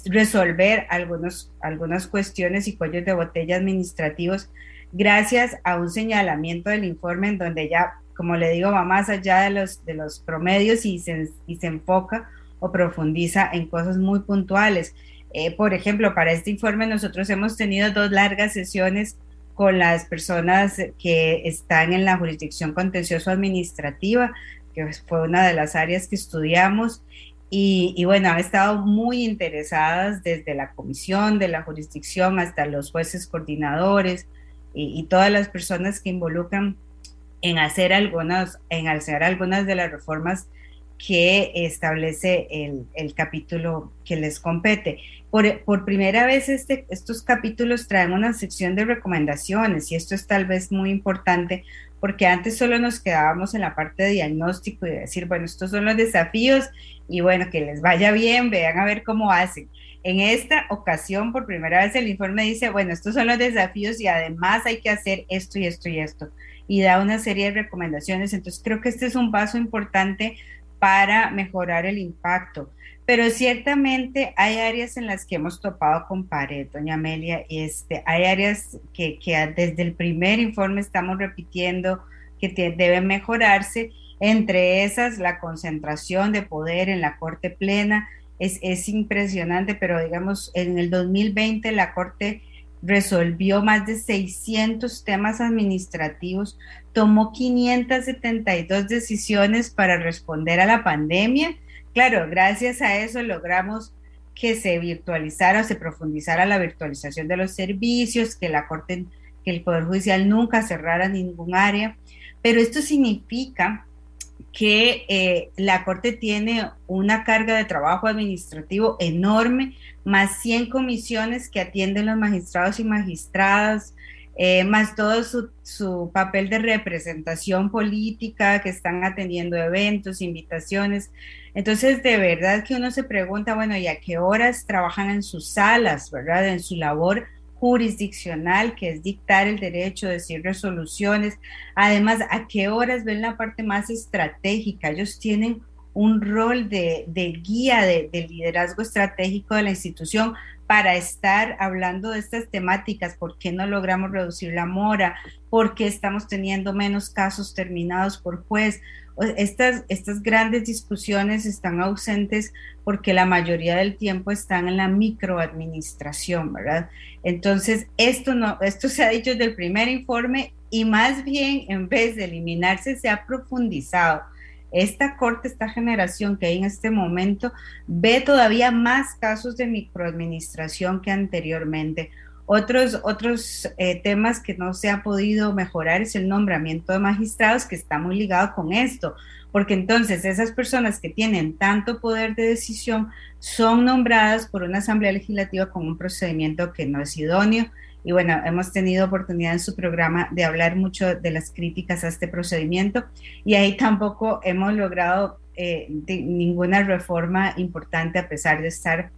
resolver algunos, algunas cuestiones y cuellos de botella administrativos gracias a un señalamiento del informe en donde ya, como le digo, va más allá de los, de los promedios y se, y se enfoca o profundiza en cosas muy puntuales. Eh, por ejemplo, para este informe nosotros hemos tenido dos largas sesiones con las personas que están en la jurisdicción contencioso administrativa, que fue una de las áreas que estudiamos. Y, bueno, han estado muy interesadas desde la comisión de la jurisdicción hasta los jueces coordinadores y, todas las personas que involucran en hacer algunas, en hacer algunas de las reformas que establece el, capítulo que les compete. Por, por primera vez este, estos capítulos traen una sección de recomendaciones y esto es tal vez muy importante porque antes solo nos quedábamos en la parte de diagnóstico y decir, bueno, estos son los desafíos y bueno, que les vaya bien, vean a ver cómo hacen. En esta ocasión, por primera vez, el informe dice, bueno, estos son los desafíos y además hay que hacer esto y esto y esto. Y da una serie de recomendaciones. Entonces, creo que este es un paso importante para mejorar el impacto. Pero ciertamente hay áreas en las que hemos topado con pared, doña Amelia, este, hay áreas que, desde el primer informe estamos repitiendo que deben mejorarse, entre esas la concentración de poder en la Corte Plena, es, es impresionante, pero digamos, en el 2020 la Corte resolvió más de 600 temas administrativos, tomó 572 decisiones para responder a la pandemia. Claro, gracias a eso logramos que se virtualizara se profundizara la virtualización de los servicios, que la Corte, que el Poder Judicial nunca cerrara ningún área. Pero esto significa que eh, la Corte tiene una carga de trabajo administrativo enorme, más 100 comisiones que atienden los magistrados y magistradas, eh, más todo su, su, papel de representación política, que están atendiendo eventos, invitaciones. Entonces, de verdad que uno se pregunta, bueno, ¿y a qué horas trabajan en sus salas, verdad? En su labor jurisdiccional, que es dictar el derecho, decir resoluciones. Además, ¿a qué horas ven la parte más estratégica? Ellos tienen un rol de, guía, de, liderazgo estratégico de la institución para estar hablando de estas temáticas, por qué no logramos reducir la mora, por qué estamos teniendo menos casos terminados por juez. Estas, estas grandes discusiones están ausentes porque la mayoría del tiempo están en la microadministración, ¿verdad? Entonces, esto, no, esto se ha dicho desde el primer informe y más bien en vez de eliminarse, se ha profundizado esta corte, esta generación que hay en este momento, ve todavía más casos de microadministración que anteriormente. Otros, otros eh, temas que no se ha podido mejorar es el nombramiento de magistrados, que está muy ligado con esto, porque entonces esas personas que tienen tanto poder de decisión son nombradas por una asamblea legislativa con un procedimiento que no es idóneo y bueno, hemos tenido oportunidad en su programa de hablar mucho de las críticas a este procedimiento y ahí tampoco hemos logrado eh, ninguna reforma importante a pesar de estar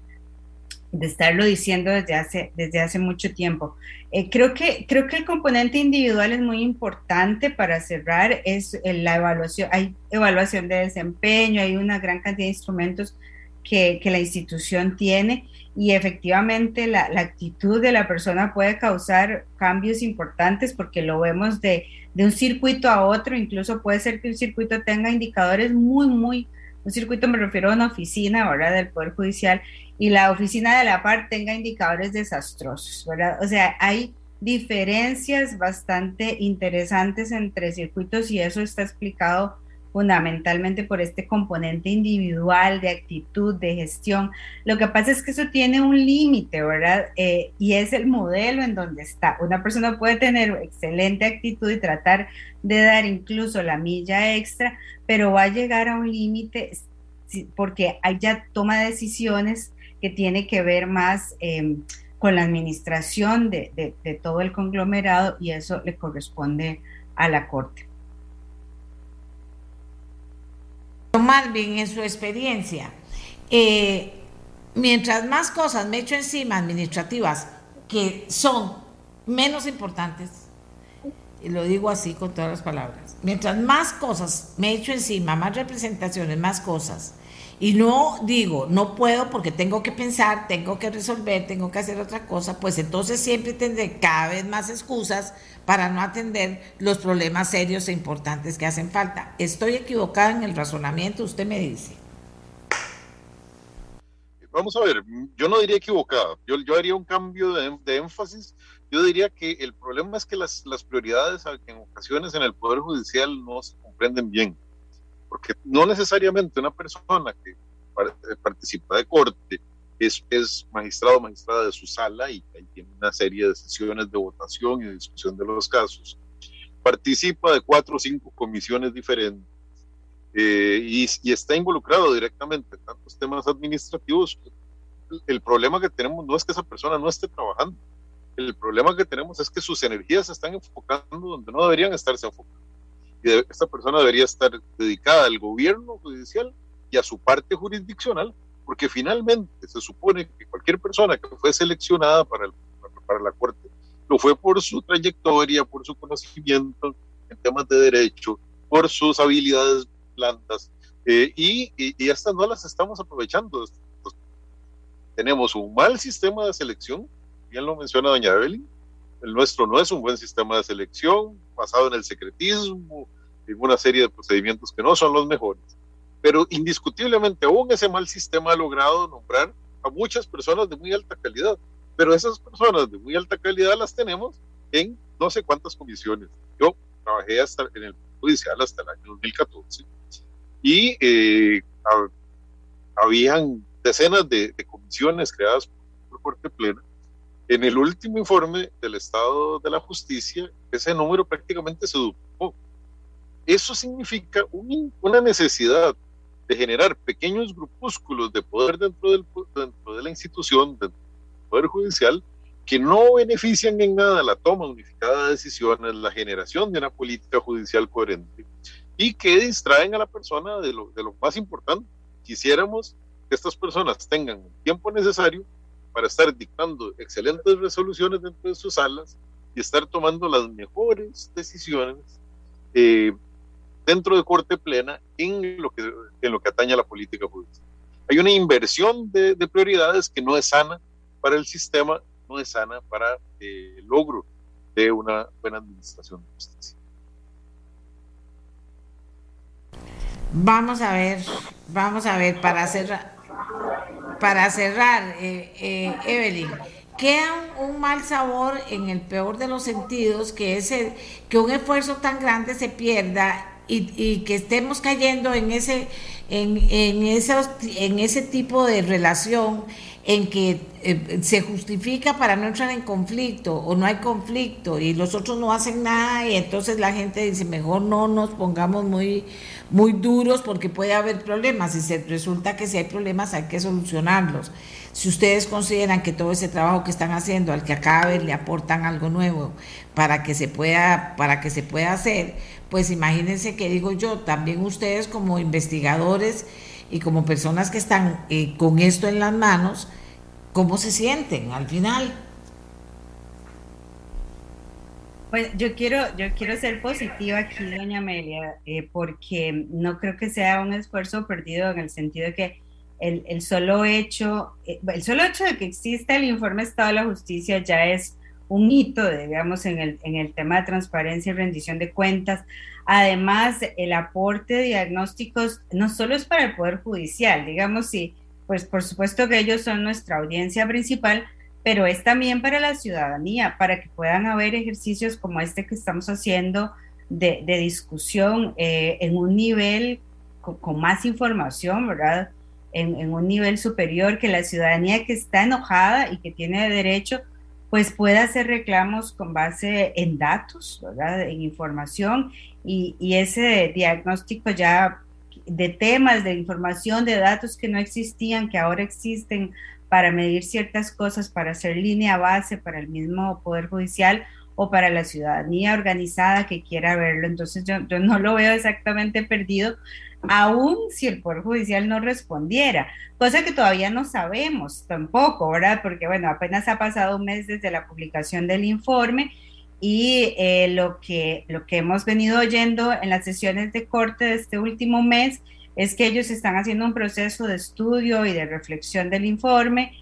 de estarlo diciendo desde hace, desde hace mucho tiempo. Eh, creo, que, creo que el componente individual es muy importante para cerrar, es la evaluación, hay evaluación de desempeño, hay una gran cantidad de instrumentos que, que la institución tiene y efectivamente la, actitud de la persona puede causar cambios importantes porque lo vemos de, un circuito a otro, incluso puede ser que un circuito tenga indicadores muy, muy, un circuito me refiero a una oficina, ¿verdad? Del Poder Judicial y la oficina de la par tenga indicadores desastrosos, ¿verdad? O sea, hay diferencias bastante interesantes entre circuitos y eso está explicado fundamentalmente por este componente individual de actitud, de gestión. Lo que pasa es que eso tiene un límite, ¿verdad? Eh, y es el modelo en donde está. Una persona puede tener excelente actitud y tratar de dar incluso la milla extra, pero va a llegar a un límite porque ya toma decisiones que tiene que ver más em, con la administración de todo el conglomerado y eso le corresponde a la Corte. Marvin, en su experiencia, eh, mientras más cosas me echo encima administrativas que son menos importantes, y lo digo así con todas las palabras, mientras más cosas me echo encima, más representaciones, más cosas, y no digo, no puedo porque tengo que pensar, tengo que resolver, tengo que hacer otra cosa, pues entonces siempre tendré cada vez más excusas para no atender los problemas serios e importantes que hacen falta. ¿Estoy equivocada en el razonamiento? Usted me dice. Vamos a ver, yo no diría equivocada, yo, yo haría un cambio de, de énfasis. Yo diría que el problema es que las, las prioridades en ocasiones en el Poder Judicial no se comprenden bien porque no necesariamente una persona que eh, participa de corte es, es magistrado o magistrada de su sala y ahí tiene una serie de sesiones de votación y de discusión de los casos. Participa de cuatro o cinco comisiones diferentes eh, y, y, está involucrado directamente en tantos temas administrativos. El problema que tenemos no es que esa persona no esté trabajando, el problema que tenemos es que sus energías se están enfocando donde no deberían estarse enfocando y esta persona debería estar dedicada al gobierno judicial y a su parte jurisdiccional, porque finalmente se supone que cualquier persona que fue seleccionada para, el, para la Corte lo fue por su trayectoria, por su conocimiento en temas de derecho, por sus habilidades blandas, eh, y, y, estas no las estamos aprovechando. Tenemos un mal sistema de selección, bien lo menciona doña Evelyn, el nuestro no es un buen sistema de selección, basado en el secretismo, en una serie de procedimientos que no son los mejores. Pero indiscutiblemente aún ese mal sistema ha logrado nombrar a muchas personas de muy alta calidad. Pero esas personas de muy alta calidad las tenemos en no sé cuántas comisiones. Yo trabajé hasta en el judicial hasta el año 2014 y eh, habían decenas de, de, comisiones creadas por Corte Plena en el último informe del Estado de la Justicia, ese número prácticamente se duplicó. Eso significa un, una necesidad de generar pequeños grupúsculos de poder dentro, del, dentro de la institución, dentro del Poder Judicial, que no benefician en nada la toma unificada de decisiones, la generación de una política judicial coherente y que distraen a la persona de lo, de lo más importante. Quisiéramos que estas personas tengan el tiempo necesario para estar dictando excelentes resoluciones dentro de sus salas y estar tomando las mejores decisiones eh, dentro de Corte Plena en lo, que, en lo que atañe a la política judicial. Hay una inversión de, de prioridades que no es sana para el sistema, no es sana para eh, el logro de una buena administración de justicia. Vamos a ver, vamos a ver, para hacer para cerrar, eh, eh, Evelyn, queda un, mal sabor en el peor de los sentidos que, ese, que un esfuerzo tan grande se pierda y, que estemos cayendo en ese, en, en, ese tipo de relación en que eh, se justifica para no entrar en conflicto o no hay conflicto y los otros no hacen nada y entonces la gente dice mejor no nos pongamos muy muy duros porque puede haber problemas y se resulta que si hay problemas hay que solucionarlos. Si ustedes consideran que todo ese trabajo que están haciendo al que acaben le aportan algo nuevo para que se pueda para que se pueda hacer, pues imagínense que digo yo, también ustedes como investigadores y como personas que están eh, con esto en las manos, ¿cómo se sienten al final? Pues yo quiero, yo quiero ser positiva aquí, doña Amelia, eh, porque no creo que sea un esfuerzo perdido en el sentido de que el, el, solo hecho, eh, el solo hecho de que exista el informe Estado de la Justicia ya es un hito, digamos, en el, en el tema de transparencia y rendición de cuentas. Además, el aporte de diagnósticos no solo es para el Poder Judicial, digamos, sí, pues por supuesto que ellos son nuestra audiencia principal, pero es también para la ciudadanía, para que puedan haber ejercicios como este que estamos haciendo de, de discusión eh, en un nivel con, con, más información, ¿verdad? En, en, un nivel superior, que la ciudadanía que está enojada y que tiene derecho, pues pueda hacer reclamos con base en datos, ¿verdad? En información y, y ese diagnóstico ya de temas, de información, de datos que no existían, que ahora existen para medir ciertas cosas, para hacer línea base para el mismo Poder Judicial o para la ciudadanía organizada que quiera verlo. Entonces yo, no lo veo exactamente perdido. aún si el Poder Judicial no respondiera, cosa que todavía no sabemos tampoco, ¿verdad? Porque bueno, apenas ha pasado un mes desde la publicación del informe y eh, lo, que, lo que hemos venido oyendo en las sesiones de corte de este último mes es que ellos están haciendo un proceso de estudio y de reflexión del informe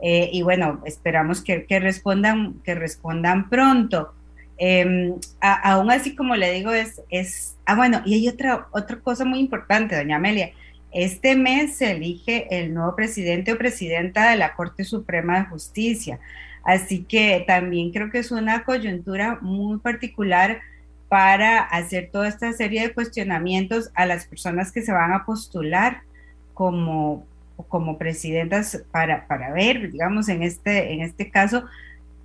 eh, y bueno, esperamos que, que, respondan, que respondan pronto. Eh, aún así, como le digo, es, es, ah, bueno, y hay otra, otra cosa muy importante, doña Amelia. Este mes se elige el nuevo presidente o presidenta de la Corte Suprema de Justicia. Así que también creo que es una coyuntura muy particular para hacer toda esta serie de cuestionamientos a las personas que se van a postular como, como presidentas para, para ver, digamos, en este, en este caso,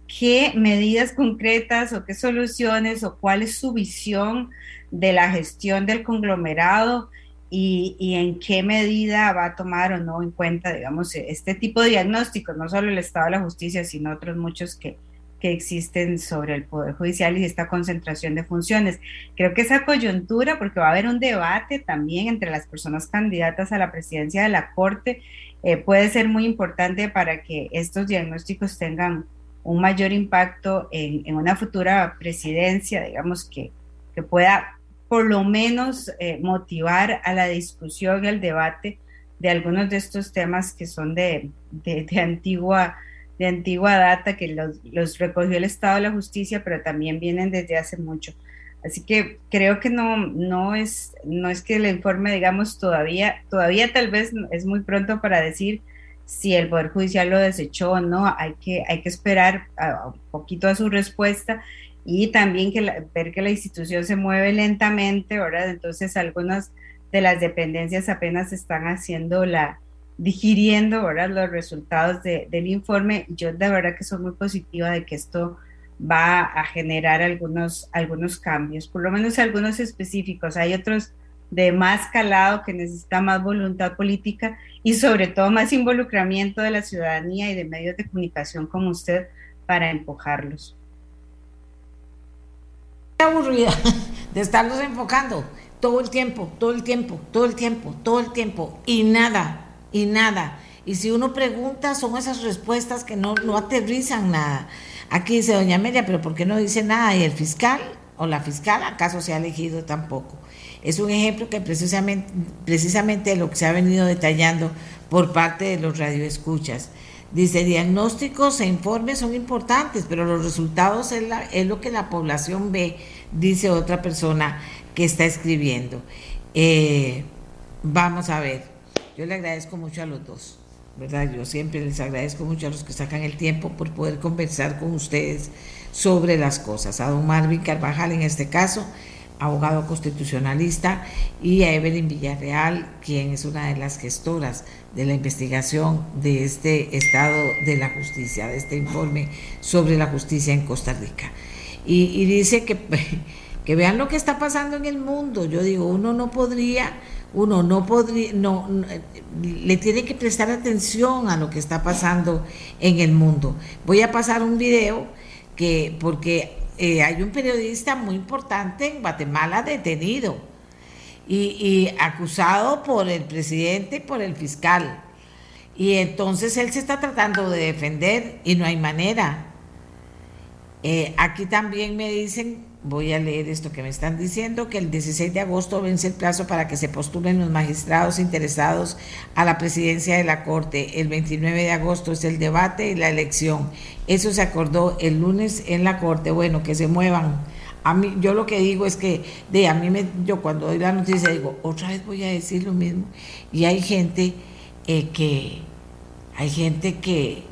qué medidas concretas o qué soluciones o cuál es su visión de la gestión del conglomerado y, y, en qué medida va a tomar o no en cuenta, digamos, este tipo de diagnósticos, no solo el Estado de la Justicia, sino otros muchos que, que existen sobre el Poder Judicial y esta concentración de funciones. Creo que esa coyuntura, porque va a haber un debate también entre las personas candidatas a la presidencia de la Corte, eh, puede ser muy importante para que estos diagnósticos tengan un mayor impacto en, una futura presidencia, digamos, que, que pueda por lo menos eh, motivar a la discusión y al debate de algunos de estos temas que son de, de antigua de antigua data que los, los, recogió el Estado de la Justicia, pero también vienen desde hace mucho. Así que creo que no, no, es, no es que el informe, digamos, todavía, todavía tal vez es muy pronto para decir si el Poder Judicial lo desechó o no, hay que, hay que esperar un poquito a su respuesta y también que la, ver que la institución se mueve lentamente, ¿verdad? Entonces algunas de las dependencias apenas están haciendo la, digiriendo ahora los resultados de, del informe. Yo de verdad que soy muy positiva de que esto va a generar algunos, algunos cambios, por lo menos algunos específicos. Hay otros de más calado que necesita más voluntad política y sobre todo más involucramiento de la ciudadanía y de medios de comunicación como usted para empujarlos. aburrida de estarlos enfocando todo el tiempo, todo el tiempo, todo el tiempo, todo el tiempo y nada y nada. Y si uno pregunta, son esas respuestas que no, no aterrizan nada. Aquí dice doña Amelia, pero ¿por qué no dice nada? ¿Y el fiscal o la fiscal acaso se ha elegido tampoco? Es un ejemplo que precisamente, precisamente lo que se ha venido detallando por parte de los radioescuchas. Dice, diagnósticos e informes son importantes, pero los resultados es, lo que la población ve, dice otra persona que está escribiendo. Eh, vamos a ver. Yo le agradezco mucho a los dos, ¿verdad? Yo siempre les agradezco mucho a los que sacan el tiempo por poder conversar con ustedes sobre las cosas. A don Marvin Carvajal en este caso, abogado constitucionalista, y a Evelyn Villarreal, quien es una de las gestoras de la investigación de este estado de la justicia, de este informe sobre la justicia en Costa Rica. Y, dice que, que vean lo que está pasando en el mundo. Yo digo, uno no podría uno no podría, no, le tiene que prestar atención a lo que está pasando en el mundo. Voy a pasar un video que, porque eh, hay un periodista muy importante en Guatemala detenido y, y acusado por el presidente y por el fiscal. Y entonces él se está tratando de defender y no hay manera. Eh, aquí también me dicen voy a leer esto que me están diciendo, que el 16 de agosto vence el plazo para que se postulen los magistrados interesados a la presidencia de la Corte. El 29 de agosto es el debate y la elección. Eso se acordó el lunes en la Corte. Bueno, que se muevan. A mí, yo lo que digo es que de a mí me, yo cuando doy la noticia digo, otra vez voy a decir lo mismo. Y hay gente eh, que, hay gente que,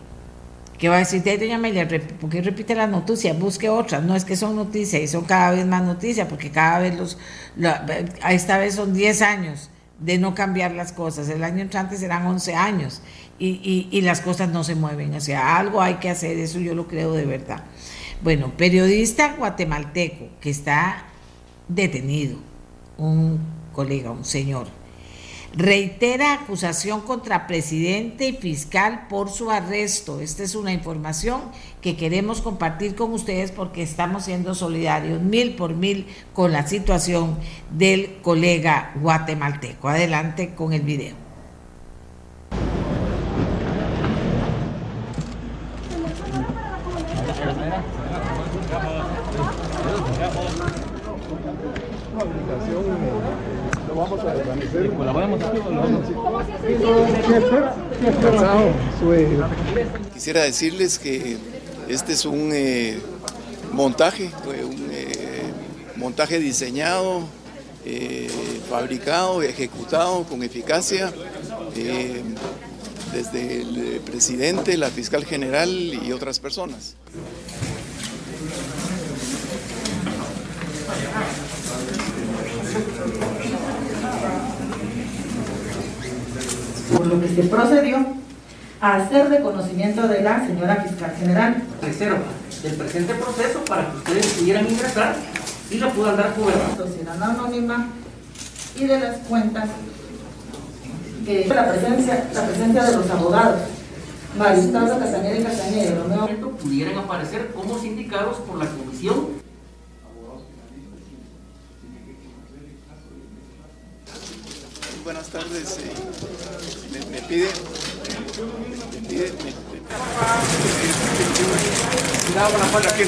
¿Qué va a decir de doña Amelia? ¿Por qué repite las noticias? Busque otras. No es que son noticias y son cada vez más noticias, porque cada vez los. esta vez son 10 años de no cambiar las cosas. El año entrante serán 11 años y, y, y, las cosas no se mueven. O sea, algo hay que hacer, eso yo lo creo de verdad. Bueno, periodista guatemalteco que está detenido, un colega, un señor, reitera acusación contra presidente y fiscal por su arresto. Esta es una información que queremos compartir con ustedes porque estamos siendo solidarios mil por mil con la situación del colega guatemalteco. Adelante con el video. Vamos a desvanecer. Quisiera decirles que este es un eh, montaje, un eh, montaje diseñado, eh, fabricado, ejecutado con eficacia desde el presidente, la fiscal general y otras personas. Por lo que se procedió a hacer reconocimiento de la señora fiscal general. Reserva del presente proceso para que ustedes pudieran ingresar y la puedan dar cobertura. Sociedad anónima y de las cuentas que la presencia, la presencia de los abogados. Maristabla Castañeda y Castañeda, Romeo. pudieran aparecer como sindicados por la comisión buenas tardes. Eh, me, pide, me pide, aquí.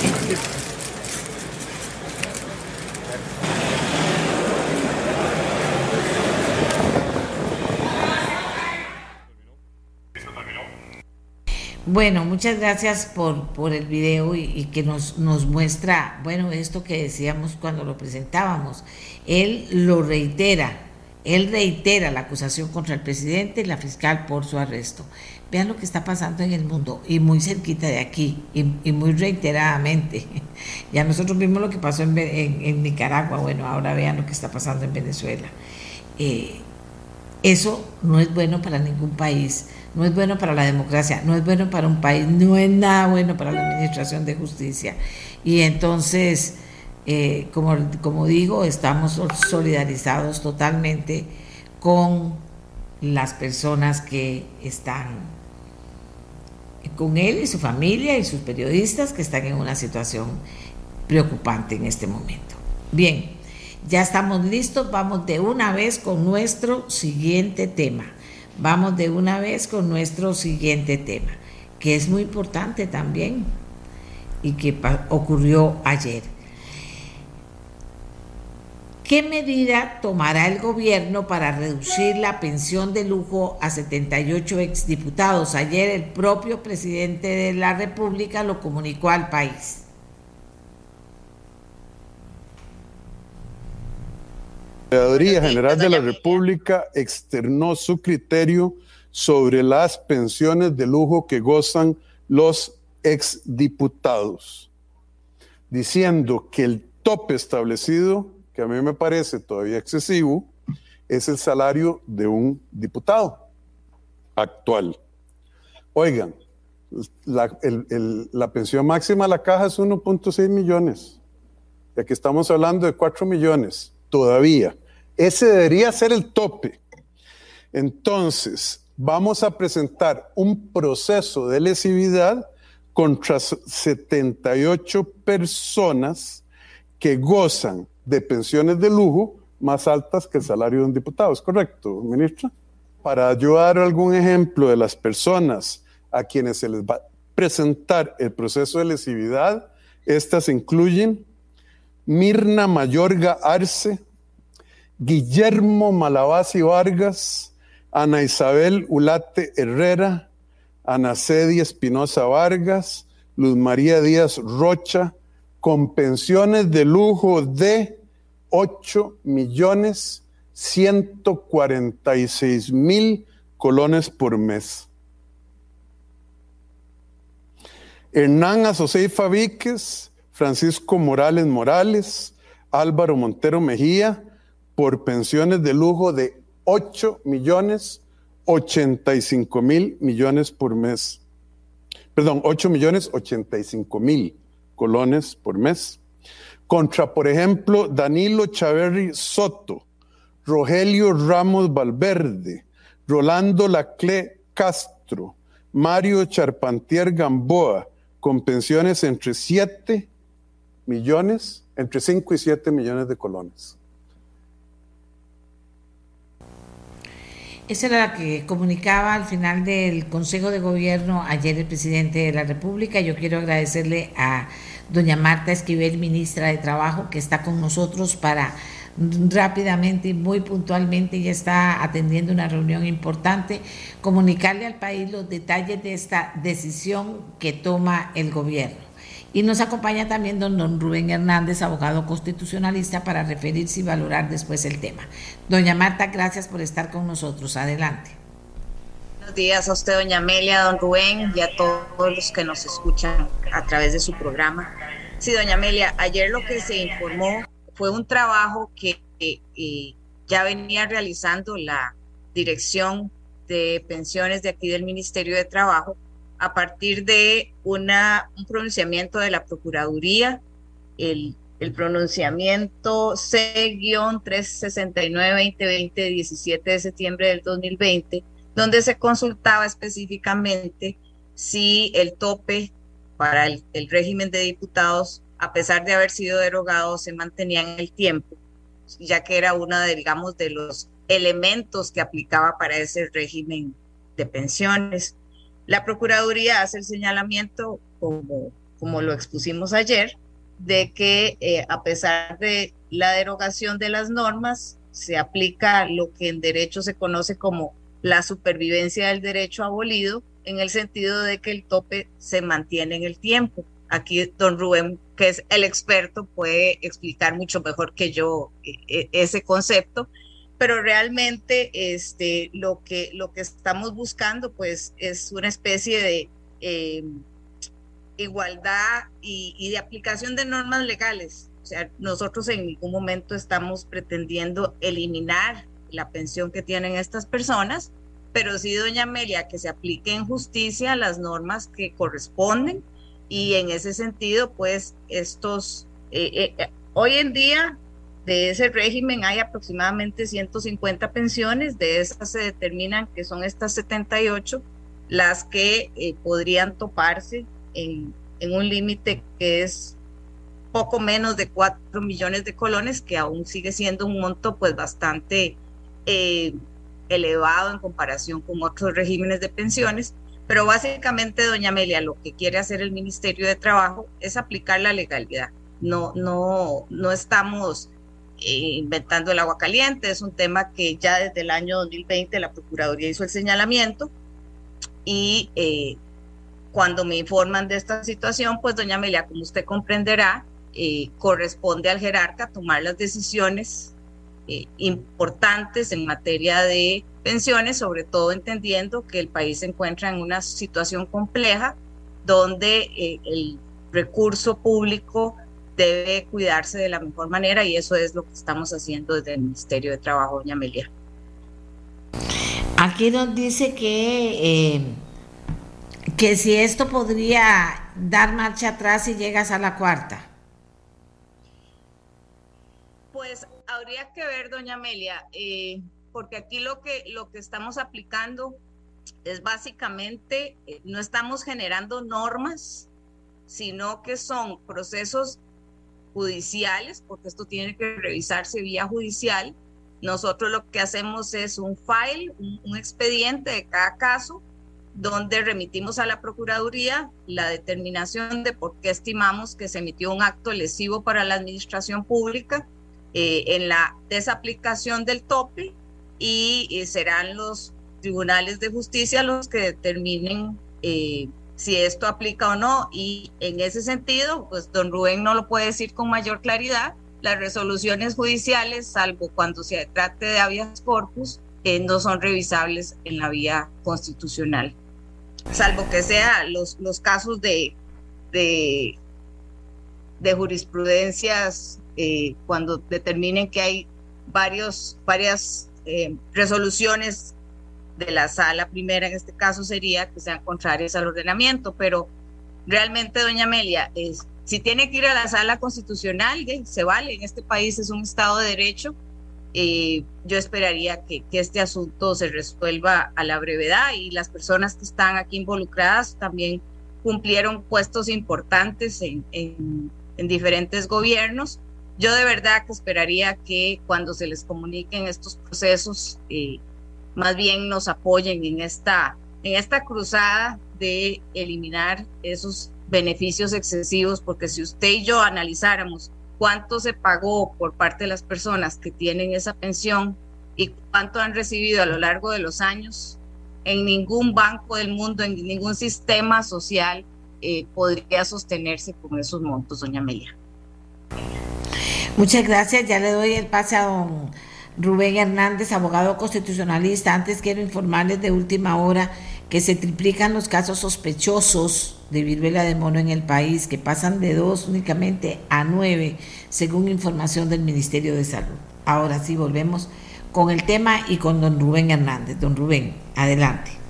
Bueno, muchas gracias por, por el video y, y, que nos, nos muestra, bueno, esto que decíamos cuando lo presentábamos. Él lo reitera, él reitera la acusación contra el presidente y la fiscal por su arresto. Vean lo que está pasando en el mundo y muy cerquita de aquí y, muy reiteradamente. Ya nosotros vimos lo que pasó en, Nicaragua, bueno, ahora vean lo que está pasando en Venezuela. Eh, eso no es bueno para ningún país, no es bueno para la democracia, no es bueno para un país, no es nada bueno para la administración de justicia. Y entonces eh, como, como digo, estamos solidarizados totalmente con las personas que están con él y su familia y sus periodistas que están en una situación preocupante en este momento. Bien, ya estamos listos, vamos de una vez con nuestro siguiente tema. Vamos de una vez con nuestro siguiente tema, que es muy importante también y que ocurrió ayer. ¿Qué medida tomará el gobierno para reducir la pensión de lujo a 78 exdiputados? Ayer el propio presidente de la República lo comunicó al país. La Procuraduría General de la República externó su criterio sobre las pensiones de lujo que gozan los exdiputados, diciendo que el tope establecido a mí me parece todavía excesivo, es el salario de un diputado actual. Oigan, la, pensión máxima de la caja es 1.6 millones. Y aquí estamos hablando de 4 millones todavía. Ese debería ser el tope. Entonces, vamos a presentar un proceso de lesividad contra 78 personas que gozan de pensiones de lujo más altas que el salario de un diputado. ¿Es correcto, ministra? Para ayudar algún ejemplo de las personas a quienes se les va a presentar el proceso de lesividad, estas incluyen Mirna Mayorga Arce, Guillermo Malabasi Vargas, Ana Isabel Ulate Herrera, Ana Cedi Espinosa Vargas, Luz María Díaz Rocha, con pensiones de lujo de 8 millones 146 mil colones por mes. Hernán Asocei Fabiques, Francisco Morales Morales, Álvaro Montero Mejía, por pensiones de lujo de 8 millones 85 mil millones por mes. Perdón, 8 millones 85 mil colones por mes. Contra, por ejemplo, Danilo Chaverri Soto, Rogelio Ramos Valverde, Rolando Lacle Castro, Mario Charpantier Gamboa, con pensiones entre 7 millones, entre 5 y 7 millones de colones. Esa era la que comunicaba al final del Consejo de Gobierno ayer el presidente de la República. Yo quiero agradecerle a doña Marta Esquivel, ministra de Trabajo, que está con nosotros para rápidamente y muy puntualmente, ya está atendiendo una reunión importante, comunicarle al país los detalles de esta decisión que toma el gobierno. Y nos acompaña también don, don Rubén Hernández, abogado constitucionalista, para referirse y valorar después el tema. Doña Marta, gracias por estar con nosotros. Adelante. Buenos días a usted, doña Amelia, don Rubén y a todos los que nos escuchan a través de su programa. Sí, doña Amelia, ayer lo que se informó fue un trabajo que eh, ya venía realizando la Dirección de Pensiones de aquí del Ministerio de Trabajo a partir de una, un pronunciamiento de la Procuraduría, el, el pronunciamiento C-369-2020 17 de septiembre del 2020, donde se consultaba específicamente si el tope para el, régimen de diputados, a pesar de haber sido derogado, se mantenía en el tiempo, ya que era uno de los elementos que aplicaba para ese régimen de pensiones. La Procuraduría hace el señalamiento, como, como lo expusimos ayer, de que eh, a pesar de la derogación de las normas, se aplica lo que en derecho se conoce como la supervivencia del derecho abolido, en el sentido de que el tope se mantiene en el tiempo. Aquí don Rubén, que es el experto, puede explicar mucho mejor que yo eh, eh, ese concepto, pero realmente este, lo, que, lo que estamos buscando pues es una especie de eh, igualdad y, de aplicación de normas legales. O sea, nosotros en ningún momento estamos pretendiendo eliminar la pensión que tienen estas personas, pero sí, doña Amelia, que se aplique en justicia las normas que corresponden y en ese sentido, pues estos, eh, eh, hoy en día de ese régimen hay aproximadamente 150 pensiones, de esas se determinan que son estas 78 las que eh, podrían toparse en, en un límite que es poco menos de 4 millones de colones, que aún sigue siendo un monto pues bastante eh, elevado en comparación con otros regímenes de pensiones. Pero básicamente, doña Amelia, lo que quiere hacer el Ministerio de Trabajo es aplicar la legalidad. No, no, no estamos eh, inventando el agua caliente, es un tema que ya desde el año 2020 la Procuraduría hizo el señalamiento y eh, cuando me informan de esta situación, pues doña Amelia, como usted comprenderá, eh, corresponde al jerarca tomar las decisiones importantes en materia de pensiones, sobre todo entendiendo que el país se encuentra en una situación compleja donde el recurso público debe cuidarse de la mejor manera y eso es lo que estamos haciendo desde el Ministerio de Trabajo, doña Amelia. Aquí nos dice que, eh, que si esto podría dar marcha atrás y llegas a la cuarta. Pues habría que ver, doña Amelia, eh, porque aquí lo que, lo que estamos aplicando es básicamente, eh, no estamos generando normas, sino que son procesos judiciales, porque esto tiene que revisarse vía judicial. Nosotros lo que hacemos es un file, un, expediente de cada caso, donde remitimos a la Procuraduría la determinación de por qué estimamos que se emitió un acto lesivo para la administración pública eh, en la desaplicación del tope y, eh, serán los tribunales de justicia los que determinen eh, si esto aplica o no. Y en ese sentido, pues don Rubén no lo puede decir con mayor claridad. Las resoluciones judiciales, salvo cuando se trate de habeas corpus, eh, no son revisables en la vía constitucional. Salvo que sean los, los casos de, de, de jurisprudencias eh, cuando determinen que hay varios, varias eh, resoluciones de la sala primera en este caso sería que sean contrarias al ordenamiento, pero realmente, doña Amelia, es, si tiene que ir a la sala constitucional, se vale, en este país es un Estado de Derecho, eh, yo esperaría que, este asunto se resuelva a la brevedad y las personas que están aquí involucradas también cumplieron puestos importantes en, diferentes gobiernos. Yo de verdad que esperaría que cuando se les comuniquen estos procesos, eh, más bien nos apoyen en esta, en esta cruzada de eliminar esos beneficios excesivos, porque si usted y yo analizáramos cuánto se pagó por parte de las personas que tienen esa pensión y cuánto han recibido a lo largo de los años, en ningún banco del mundo, en ningún sistema social eh, podría sostenerse con esos montos, doña Amelia. Muchas gracias. Ya le doy el pase a don Rubén Hernández, abogado constitucionalista. Antes quiero informarles de última hora que se triplican los casos sospechosos de viruela de mono en el país, que pasan de dos únicamente a nueve, según información del Ministerio de Salud. Ahora sí, volvemos con el tema y con don Rubén Hernández. Don Rubén, adelante.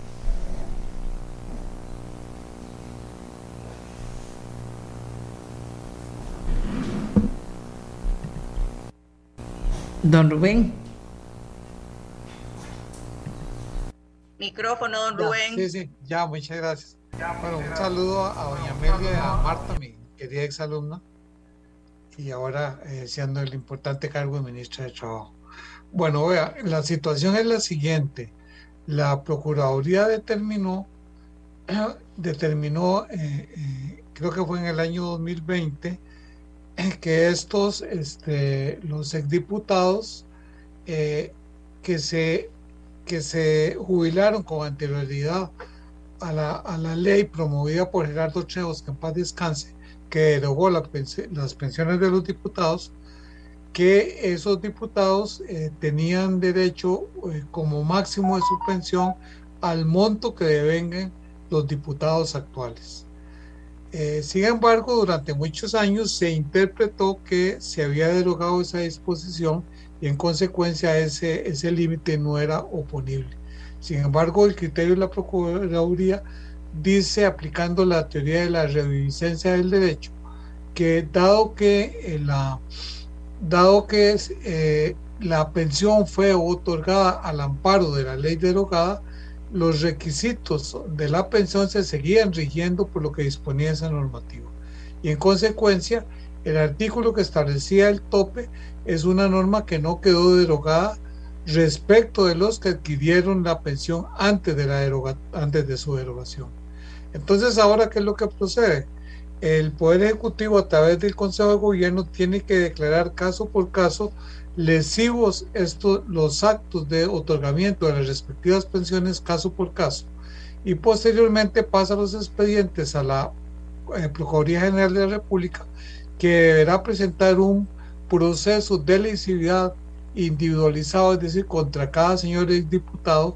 Don Rubén. Micrófono, don Rubén. Sí, sí, ya, muchas gracias. Bueno, un saludo a doña Amelia y a Marta, mi querida exalumna, y ahora eh, siendo el importante cargo de ministra de Trabajo. Bueno, vea, la situación es la siguiente. La Procuraduría determinó, determinó, eh, eh, creo que fue en el año 2020, que estos, este, los exdiputados que se que se jubilaron con anterioridad a la, a la ley promovida por Gerardo Chevos, que en paz descanse, que derogó las pensiones de los diputados, que esos diputados eh, tenían derecho eh, como máximo de su pensión al monto que devengan los diputados actuales. Eh, sin embargo, durante muchos años se interpretó que se había derogado esa disposición y en consecuencia ese, ese límite no era oponible. Sin embargo, el criterio de la Procuraduría dice, aplicando la teoría de la reviviscencia del derecho, que dado que eh, la, dado que eh, la pensión fue otorgada al amparo de la ley derogada, los requisitos de la pensión se seguían rigiendo por lo que disponía esa normativa. Y en consecuencia, el artículo que establecía el tope es una norma que no quedó derogada respecto de los que adquirieron la pensión antes de, la su derogación. Entonces, ahora, ¿qué es lo que procede? El Poder Ejecutivo, a través del Consejo de Gobierno, tiene que declarar caso por caso lesivos estos, los actos de otorgamiento de las respectivas pensiones caso por caso y posteriormente pasa los expedientes a la eh, Procuraduría General de la República que deberá presentar un proceso de lesividad individualizado, es decir, contra cada señor diputado.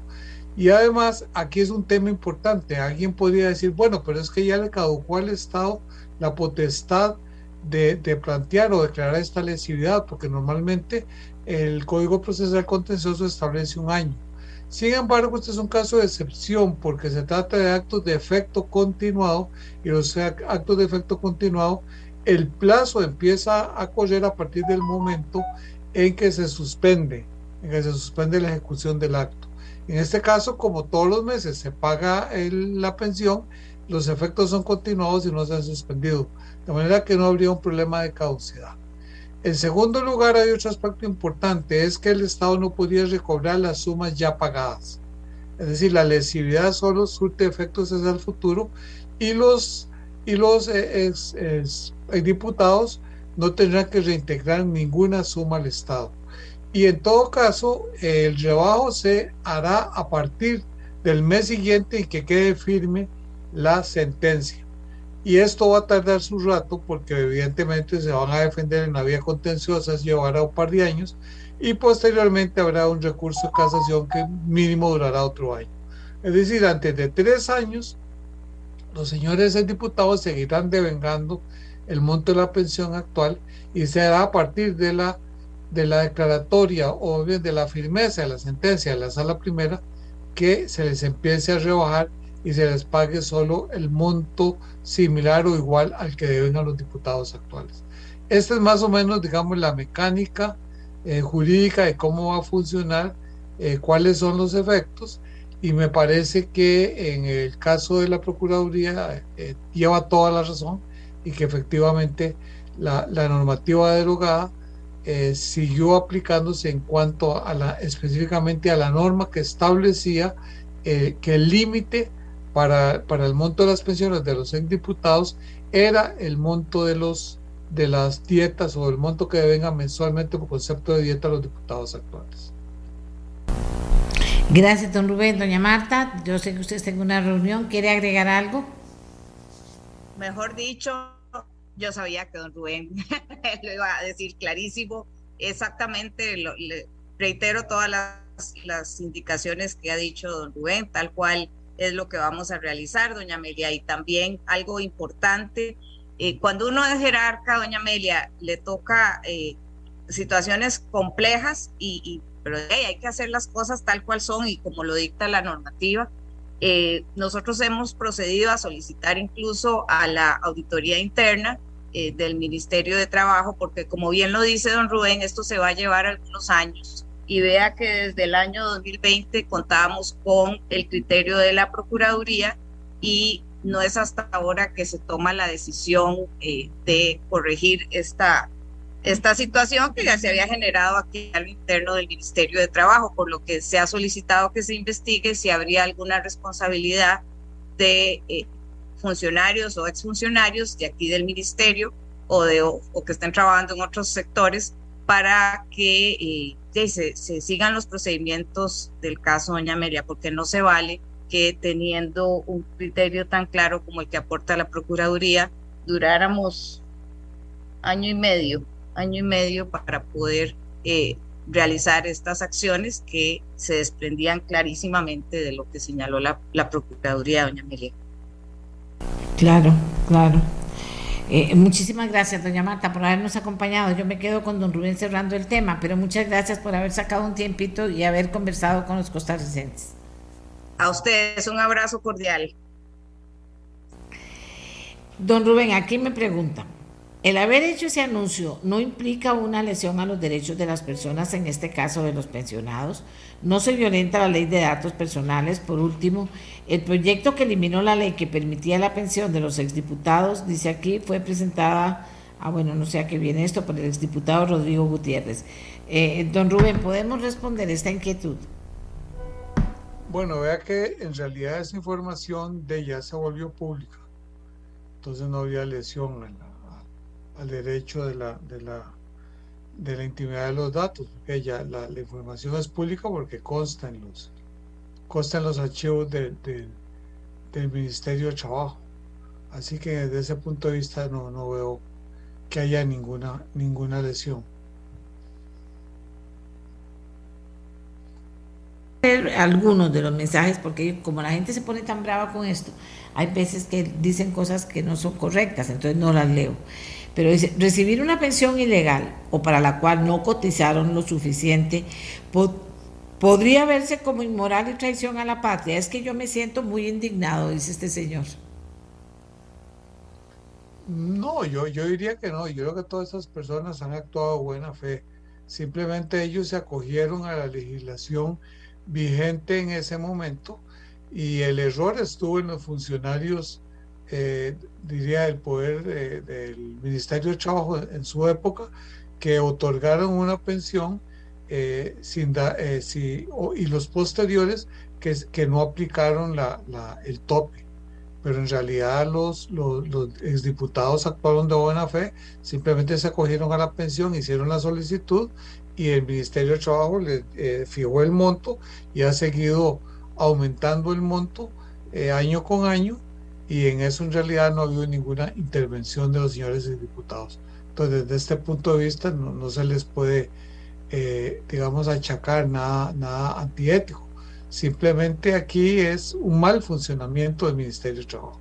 Y además, aquí es un tema importante. Alguien podría decir, bueno, pero es que ya le caducó al Estado la potestad de, plantear o declarar esta lesividad, porque normalmente el Código Procesal Contencioso establece un año. Sin embargo, este es un caso de excepción porque se trata de actos de efecto continuado y los actos de efecto continuado el plazo empieza a correr a partir del momento en que se suspende, en que se suspende la ejecución del acto. En este caso, como todos los meses se paga la pensión, los efectos son continuados y no se han suspendido, de manera que no habría un problema de caducidad. En segundo lugar, hay otro aspecto importante, es que el Estado no podía recobrar las sumas ya pagadas. Es decir, la lesividad solo surte efectos hacia el futuro y los, y los eh, diputados no tendrán que reintegrar ninguna suma al Estado. Y en todo caso, el rebajo se hará a partir del mes siguiente en que quede firme la sentencia. Y esto va a tardar su rato porque evidentemente se van a defender en la vía contenciosa, llevará un par de años y posteriormente habrá un recurso de casación que mínimo durará otro año. Es decir, antes de tres años, los señores diputados seguirán devengando el monto de la pensión actual y se hará a partir de la, de la declaratoria o bien de la firmeza de la sentencia de la sala primera que se les empiece a rebajar y se les pague solo el monto similar o igual al que deben a los diputados actuales. Esta es más o menos, digamos, la mecánica eh, jurídica de cómo va a funcionar, eh, cuáles son los efectos, y me parece que en el caso de la Procuraduría lleva toda la razón y que efectivamente la, la normativa derogada siguió aplicándose en cuanto a la específicamente a la norma que establecía que el límite para, para el monto de las pensiones de los diputados era el monto de los de las dietas o el monto que devenga mensualmente por concepto de dieta a los diputados actuales. Gracias, don Rubén. Doña Marta, yo sé que usted está en una reunión. ¿Quiere agregar algo? Mejor dicho, yo sabía que don Rubén lo iba a decir clarísimo. Exactamente, le reitero todas las, las indicaciones que ha dicho don Rubén, tal cual es lo que vamos a realizar, doña Amelia. Y también algo importante, eh, cuando uno es jerarca, doña Amelia, le toca eh, situaciones complejas, y, pero hay que hacer las cosas tal cual son y como lo dicta la normativa. Eh, nosotros hemos procedido a solicitar incluso a la auditoría interna del Ministerio de Trabajo, porque como bien lo dice don Rubén, esto se va a llevar algunos años y vea que desde el año 2020 contábamos con el criterio de la Procuraduría y no es hasta ahora que se toma la decisión eh, de corregir esta, esta situación que ya se había generado aquí al interno del Ministerio de Trabajo, por lo que se ha solicitado que se investigue si habría alguna responsabilidad de eh, funcionarios o exfuncionarios de aquí del ministerio o, de, o, que estén trabajando en otros sectores para que eh, se, sigan los procedimientos del caso Doña Amelia, porque no se vale que teniendo un criterio tan claro como el que aporta la Procuraduría, duráramos año y medio, año y medio para poder eh, realizar estas acciones que se desprendían clarísimamente de lo que señaló la, la Procuraduría, doña Amelia. Claro, claro. Eh, muchísimas gracias, doña Marta, por habernos acompañado. Yo me quedo con don Rubén cerrando el tema, pero muchas gracias por haber sacado un tiempito y haber conversado con los costarricenses. A ustedes un abrazo cordial. Don Rubén, aquí me pregunta, ¿el haber hecho ese anuncio no implica una lesión a los derechos de las personas, en este caso de los pensionados? ¿No se violenta la ley de datos personales? Por último, el proyecto que eliminó la ley que permitía la pensión de los exdiputados, dice aquí, fue presentada, ah bueno, no sé a qué viene esto, por el exdiputado Rodrigo Gutiérrez. Eh, don Rubén, ¿podemos responder esta inquietud? Bueno, vea que en realidad esa información de ella se volvió pública, entonces no había lesión al derecho de la, de la de la intimidad de los datos. Ella, la, la información es pública porque consta en los consta los archivos del Ministerio de Trabajo. Así que desde ese punto de vista no, no veo que haya ninguna, ninguna lesión. algunos de los mensajes, porque como la gente se pone tan brava con esto, hay veces que dicen cosas que no son correctas, entonces no las leo. Pero dice, recibir una pensión ilegal o para la cual no cotizaron lo suficiente podría verse como inmoral y traición a la patria. Es que yo me siento muy indignado, dice este señor. No, yo, yo diría que no. Yo creo que todas esas personas han actuado buena fe. Simplemente ellos se acogieron a la legislación vigente en ese momento y el error estuvo en los funcionarios, eh, diría, del poder del Ministerio de Trabajo en su época, que otorgaron una pensión eh, sin eh, si, y los posteriores que, que no aplicaron la, el tope. Pero en realidad los, los, los, exdiputados actuaron de buena fe, simplemente se acogieron a la pensión, hicieron la solicitud y el Ministerio de Trabajo le eh, fijó el monto y ha seguido aumentando el monto año con año y en eso en realidad no ha habido ninguna intervención de los señores diputados. Entonces, desde este punto de vista no, no se les puede eh, digamos, achacar nada, nada antiético. Simplemente aquí es un mal funcionamiento del Ministerio de Trabajo.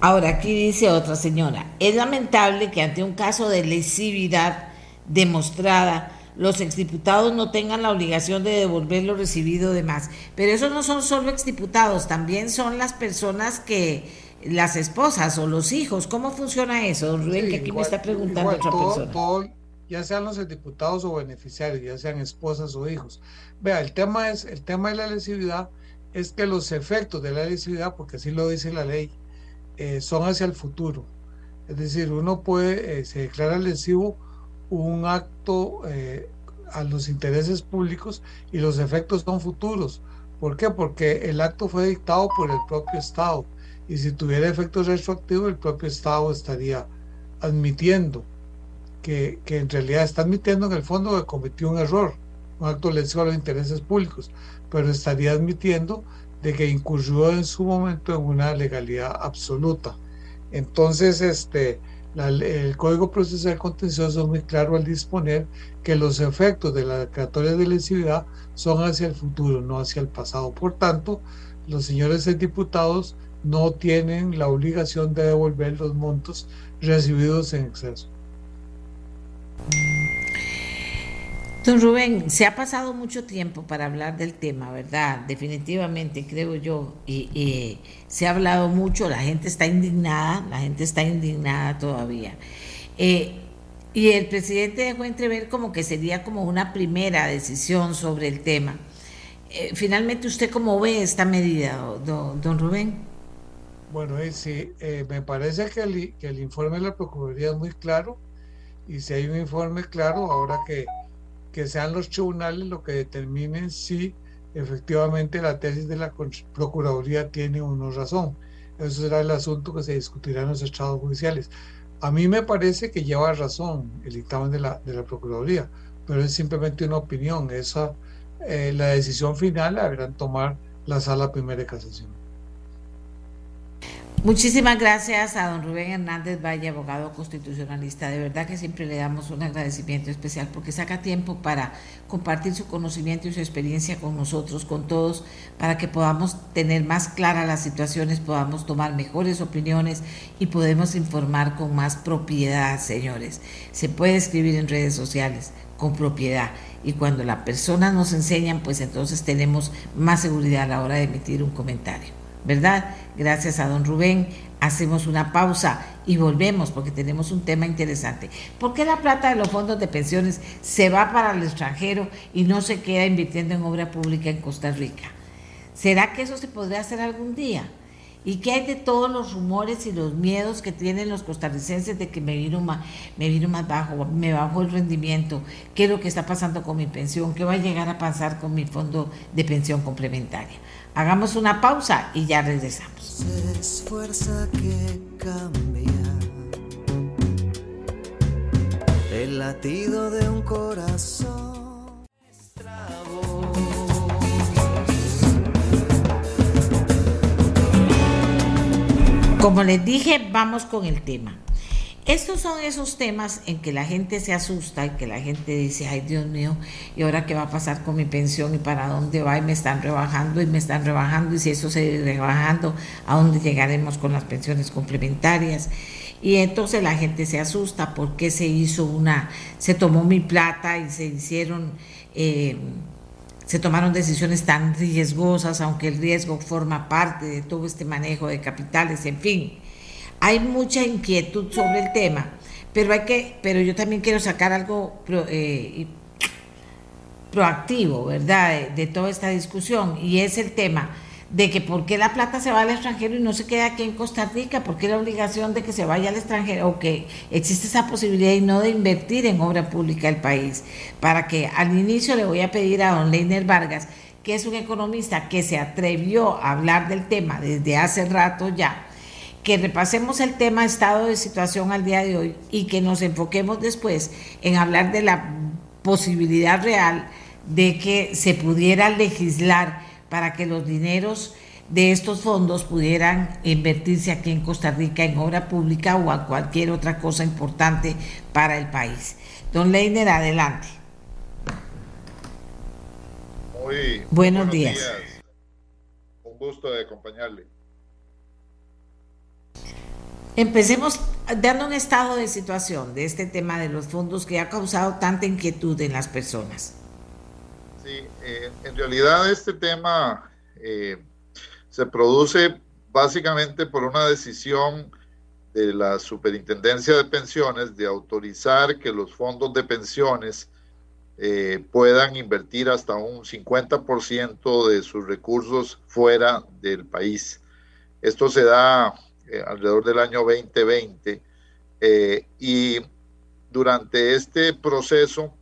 Ahora, aquí dice otra señora, es lamentable que ante un caso de lesividad demostrada, los exdiputados no tengan la obligación de devolver lo recibido de más. Pero esos no son solo exdiputados, también son las personas que, las esposas o los hijos. ¿Cómo funciona eso, don Rubén? que aquí me está preguntando otra persona ya sean los diputados o beneficiarios, ya sean esposas o hijos. Vea, el tema es, el tema de la lesividad es que los efectos de la lesividad, porque así lo dice la ley, eh, son hacia el futuro. Es decir, uno puede, eh, se declara lesivo un acto eh, a los intereses públicos y los efectos son futuros. ¿Por qué? Porque el acto fue dictado por el propio Estado y si tuviera efectos retroactivos el propio Estado estaría admitiendo que, en realidad está admitiendo en el fondo que cometió un error, un acto lesivo a los intereses públicos, pero estaría admitiendo de que incurrió en su momento en una legalidad absoluta. Entonces, este, el Código Procesal Contencioso es muy claro al disponer que los efectos de la declaratoria de lesividad son hacia el futuro, no hacia el pasado. Por tanto, los señores diputados no tienen la obligación de devolver los montos recibidos en exceso. Don Rubén, se ha pasado mucho tiempo para hablar del tema, ¿verdad? Definitivamente, creo yo, y, se ha hablado mucho, la gente está indignada, la gente está indignada todavía. Eh, y el presidente dejó entrever como que sería como una primera decisión sobre el tema. Eh, finalmente, ¿usted cómo ve esta medida, don, Rubén? Bueno, eh, sí, me parece que el, que el informe de la Procuraduría es muy claro, y si hay un informe claro, ahora que que sean los tribunales lo que determinen si efectivamente la tesis de la Procuraduría tiene o no razón. Eso será el asunto que se discutirá en los estados judiciales. A mí me parece que lleva razón el dictamen de la, de la Procuraduría, pero es simplemente una opinión. Esa, eh, la decisión final la deberán tomar la Sala Primera de Casación. Muchísimas gracias a don Rubén Hernández Valle, abogado constitucionalista. De verdad que siempre le damos un agradecimiento especial porque saca tiempo para compartir su conocimiento y su experiencia con nosotros, con todos, para que podamos tener más claras las situaciones, podamos tomar mejores opiniones y podemos informar con más propiedad, señores. Se puede escribir en redes sociales con propiedad y cuando las personas nos enseñan, pues entonces tenemos más seguridad a la hora de emitir un comentario. ¿Verdad? Gracias a don Rubén. Hacemos una pausa y volvemos porque tenemos un tema interesante. ¿Por qué la plata de los fondos de pensiones se va para el extranjero y no se queda invirtiendo en obra pública en Costa Rica? ¿Será que eso se podría hacer algún día? ¿Y qué hay de todos los rumores y los miedos que tienen los costarricenses de que me vino más, me vino más bajo, me bajó el rendimiento? ¿Qué es lo que está pasando con mi pensión? ¿Qué va a llegar a pasar con mi fondo de pensión complementaria? Hagamos una pausa y ya regresamos. esfuerza que cambia el latido de un corazón. Como les dije, vamos con el tema. Estos son esos temas en que la gente se asusta y que la gente dice, ay Dios mío, ¿y ahora qué va a pasar con mi pensión y para dónde va? Y me están rebajando y me están rebajando y si eso se rebajando, ¿a dónde llegaremos con las pensiones complementarias? Y entonces la gente se asusta porque se hizo una, se tomó mi plata y se hicieron... Eh, se tomaron decisiones tan riesgosas, aunque el riesgo forma parte de todo este manejo de capitales, en fin. Hay mucha inquietud sobre el tema, pero hay que, pero yo también quiero sacar algo eh, proactivo, ¿verdad? De, toda esta discusión y es el tema de que por qué la plata se va al extranjero y no se queda aquí en Costa Rica, por qué la obligación de que se vaya al extranjero o que existe esa posibilidad y no de invertir en obra pública del país. Para que al inicio le voy a pedir a don Leiner Vargas, que es un economista que se atrevió a hablar del tema desde hace rato ya, que repasemos el tema estado de situación al día de hoy y que nos enfoquemos después en hablar de la posibilidad real de que se pudiera legislar para que los dineros de estos fondos pudieran invertirse aquí en Costa Rica en obra pública o a cualquier otra cosa importante para el país. Don Leiner, adelante. Muy buenos, días. días. Un gusto de acompañarle. Empecemos dando un estado de situación de este tema de los fondos que ha causado tanta inquietud en las personas. Sí, eh, en realidad este tema eh, se produce básicamente por una decisión de la Superintendencia de Pensiones de autorizar que los fondos de pensiones eh, puedan invertir hasta un 50% de sus recursos fuera del país. Esto se da eh, alrededor del año 2020 eh, y durante este proceso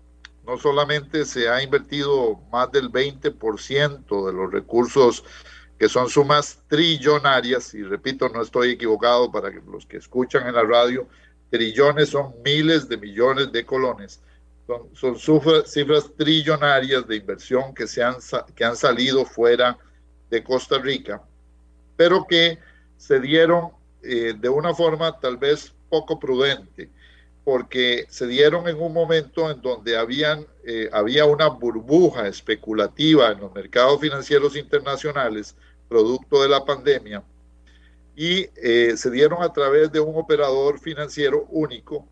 no solamente se ha invertido más del 20% de los recursos que son sumas trillonarias, y repito, no estoy equivocado para los que escuchan en la radio, trillones son miles de millones de colones, son, cifras, trillonarias de inversión que, se han, que han salido fuera de Costa Rica, pero que se dieron eh, de una forma tal vez poco prudente, porque se dieron en un momento en donde eh, había una burbuja especulativa en los mercados financieros internacionales, producto de la pandemia, y eh, se dieron a través de un operador financiero único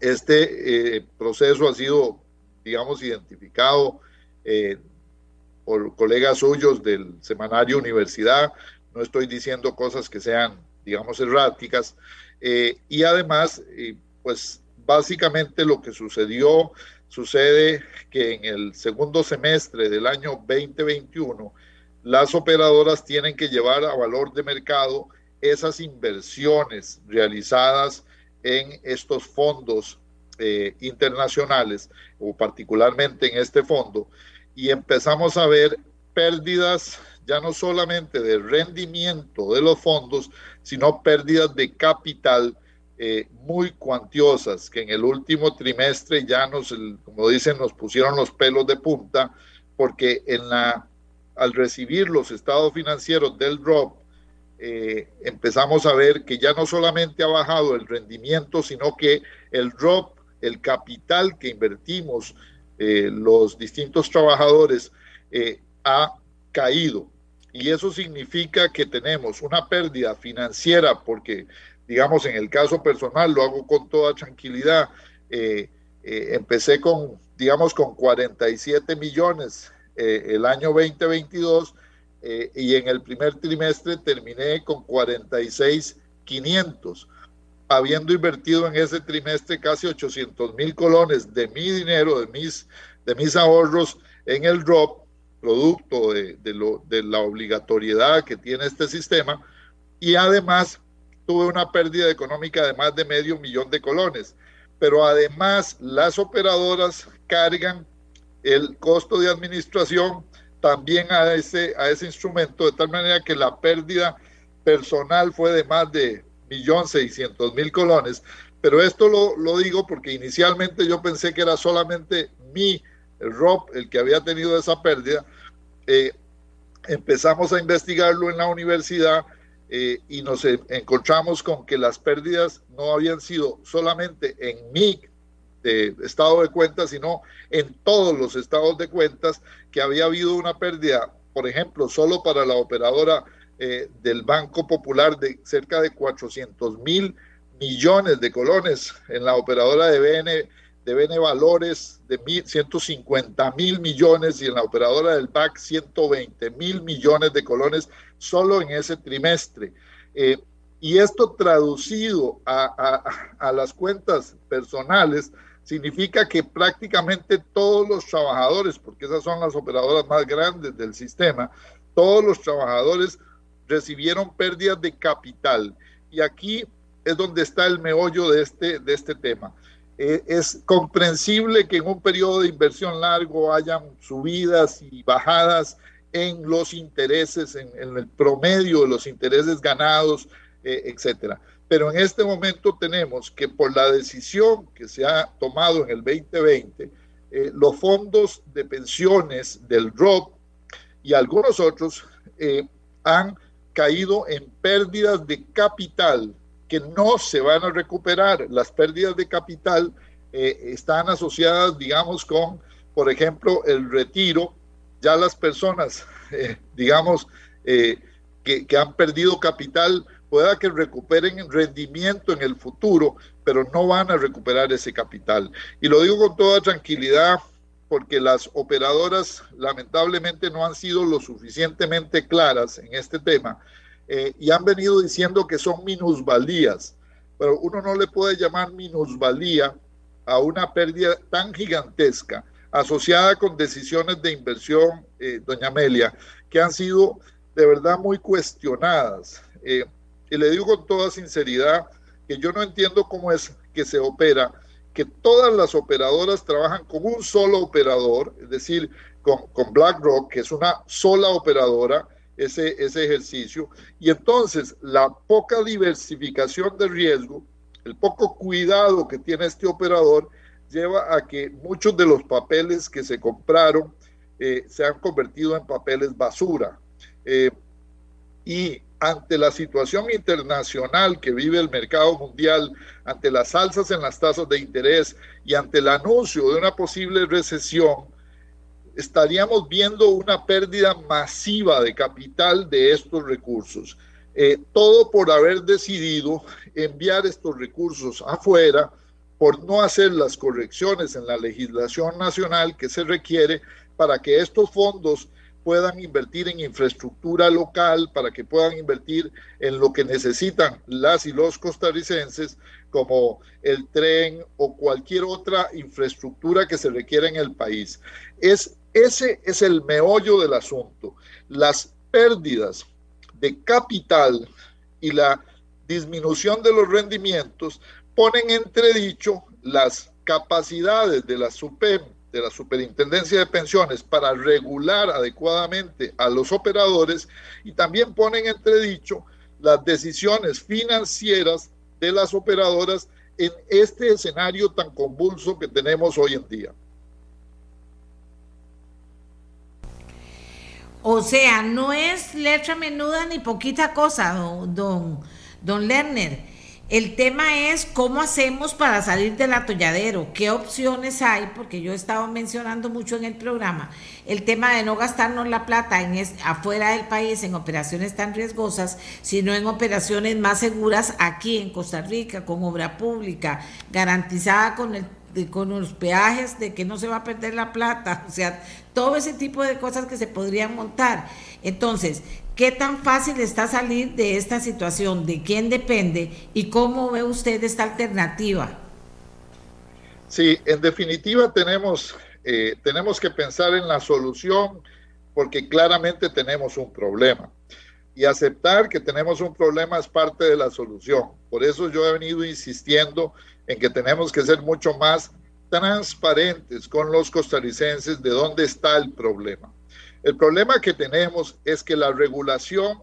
este proceso ha sido, digamos, identificado por colegas suyos del semanario Universidad. No estoy diciendo cosas que sean, digamos, erráticas. Eh, y además, pues básicamente lo que sucedió, sucede que en el segundo semestre del año 2021, las operadoras tienen que llevar a valor de mercado esas inversiones realizadas en estos fondos eh, internacionales, o particularmente en este fondo, y empezamos a ver pérdidas ya no solamente de rendimiento de los fondos, sino pérdidas de capital eh, muy cuantiosas, que en el último trimestre ya nos, como dicen, nos pusieron los pelos de punta, porque en la, al recibir los estados financieros del drop, eh, empezamos a ver que ya no solamente ha bajado el rendimiento, sino que el drop, el capital que invertimos eh, los distintos trabajadores ha caído. Y eso significa que tenemos una pérdida financiera porque, digamos, en el caso personal, lo hago con toda tranquilidad, empecé con, digamos, con 47 millones el año 2022 eh, y en el primer trimestre terminé con 46,500, habiendo invertido en ese trimestre casi 800 mil colones de mi dinero, de mis, de mis ahorros en el drop, producto de, de, lo, de la obligatoriedad que tiene este sistema, y además tuve una pérdida económica de más de medio millón de colones. Pero además las operadoras cargan el costo de administración también a ese, a ese instrumento, de tal manera que la pérdida personal fue de más de 1.600.000 colones. Pero esto lo, lo, digo porque inicialmente yo pensé que era solamente mi Rob el que había tenido esa pérdida. Eh, empezamos a investigarlo en la universidad eh, y nos encontramos con que las pérdidas no habían sido solamente en mi de estado de cuentas, sino en todos los estados de cuentas que había habido una pérdida, por ejemplo, solo para la operadora eh, del Banco Popular de cerca de 400 mil millones de colones, en la operadora de BN, de BN Valores de mil, 150 mil millones y en la operadora del BAC 120 mil millones de colones solo en ese trimestre. Eh, y esto traducido a, a, a, las cuentas personales significa que prácticamente todos los trabajadores, porque esas son las operadoras más grandes del sistema, todos los trabajadores recibieron pérdidas de capital. Y aquí es donde está el meollo de este, de este tema. Eh, es comprensible que en un periodo de inversión largo hayan subidas y bajadas en los intereses, en, en el promedio de los intereses ganados, eh, etcétera. Pero en este momento tenemos que por la decisión que se ha tomado en el 2020, eh, los fondos de pensiones del ROP y algunos otros eh, han caído en pérdidas de capital que no se van a recuperar. Las pérdidas de capital eh, están asociadas, digamos, con, por ejemplo, el retiro. Ya las personas, digamos, que, que han perdido capital pueda que recuperen rendimiento en el futuro, pero no van a recuperar ese capital. Y lo digo con toda tranquilidad porque las operadoras lamentablemente no han sido lo suficientemente claras en este tema eh, y han venido diciendo que son minusvalías. pero uno no le puede llamar minusvalía a una pérdida tan gigantesca asociada con decisiones de inversión, eh, doña Amelia, que han sido de verdad muy cuestionadas. Eh, y le digo con toda sinceridad que yo no entiendo cómo es que se opera, que todas las operadoras trabajan con un solo operador, es decir, con, con BlackRock, que es una sola operadora, ese, ese ejercicio, y entonces la poca diversificación de riesgo, el poco cuidado que tiene este operador, lleva a que muchos de los papeles que se compraron eh, se han convertido en papeles basura. Eh, y ante la situación internacional que vive el mercado mundial, ante las alzas en las tasas de interés y ante el anuncio de una posible recesión, estaríamos viendo una pérdida masiva de capital de estos recursos. Eh, todo por haber decidido enviar estos recursos afuera, por no hacer las correcciones en la legislación nacional que se requiere para que estos fondos puedan invertir en infraestructura local, para que puedan invertir en lo que necesitan las y los costarricenses, como el tren o cualquier otra infraestructura que se requiera en el país. Es, ese es el meollo del asunto. Las pérdidas de capital y la disminución de los rendimientos ponen entredicho las capacidades de la de la Superintendencia de Pensiones para regular adecuadamente a los operadores y también ponen entredicho las decisiones financieras de las operadoras en este escenario tan convulso que tenemos hoy en día. O sea, no es letra menuda ni poquita cosa, don, don, don Lerner. El tema es cómo hacemos para salir del atolladero, qué opciones hay, porque yo he estado mencionando mucho en el programa. El tema de no gastarnos la plata en afuera del país en operaciones tan riesgosas, sino en operaciones más seguras aquí en Costa Rica, con obra pública, garantizada con el con los peajes de que no se va a perder la plata, o sea, todo ese tipo de cosas que se podrían montar. Entonces, ¿Qué tan fácil está salir de esta situación? ¿De quién depende? ¿Y cómo ve usted esta alternativa? Sí, en definitiva tenemos, eh, tenemos que pensar en la solución porque claramente tenemos un problema. Y aceptar que tenemos un problema es parte de la solución. Por eso yo he venido insistiendo en que tenemos que ser mucho más transparentes con los costarricenses de dónde está el problema. El problema que tenemos es que la regulación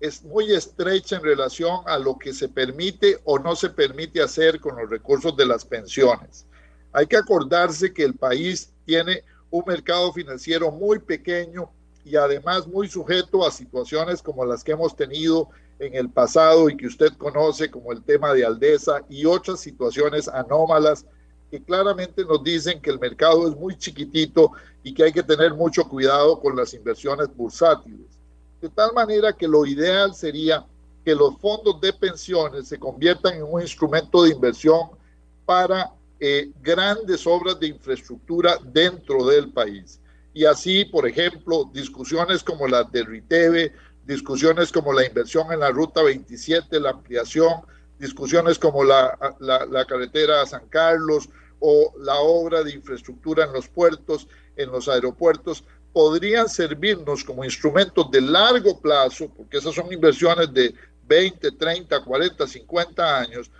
es muy estrecha en relación a lo que se permite o no se permite hacer con los recursos de las pensiones. Hay que acordarse que el país tiene un mercado financiero muy pequeño y además muy sujeto a situaciones como las que hemos tenido en el pasado y que usted conoce como el tema de Aldesa y otras situaciones anómalas que claramente nos dicen que el mercado es muy chiquitito y que hay que tener mucho cuidado con las inversiones bursátiles. De tal manera que lo ideal sería que los fondos de pensiones se conviertan en un instrumento de inversión para eh, grandes obras de infraestructura dentro del país. Y así, por ejemplo, discusiones como las de RITEVE, discusiones como la inversión en la Ruta 27, la ampliación, discusiones como la, la, carretera a San Carlos o la obra de infraestructura en los puertos, en los aeropuertos, podrían servirnos como instrumentos de largo plazo, porque esas son inversiones de 20, 30, 40, 50 años,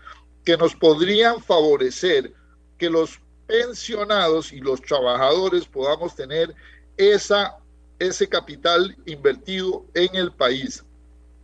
que nos podrían favorecer que los pensionados y los trabajadores podamos tener esa, ese capital invertido en el país.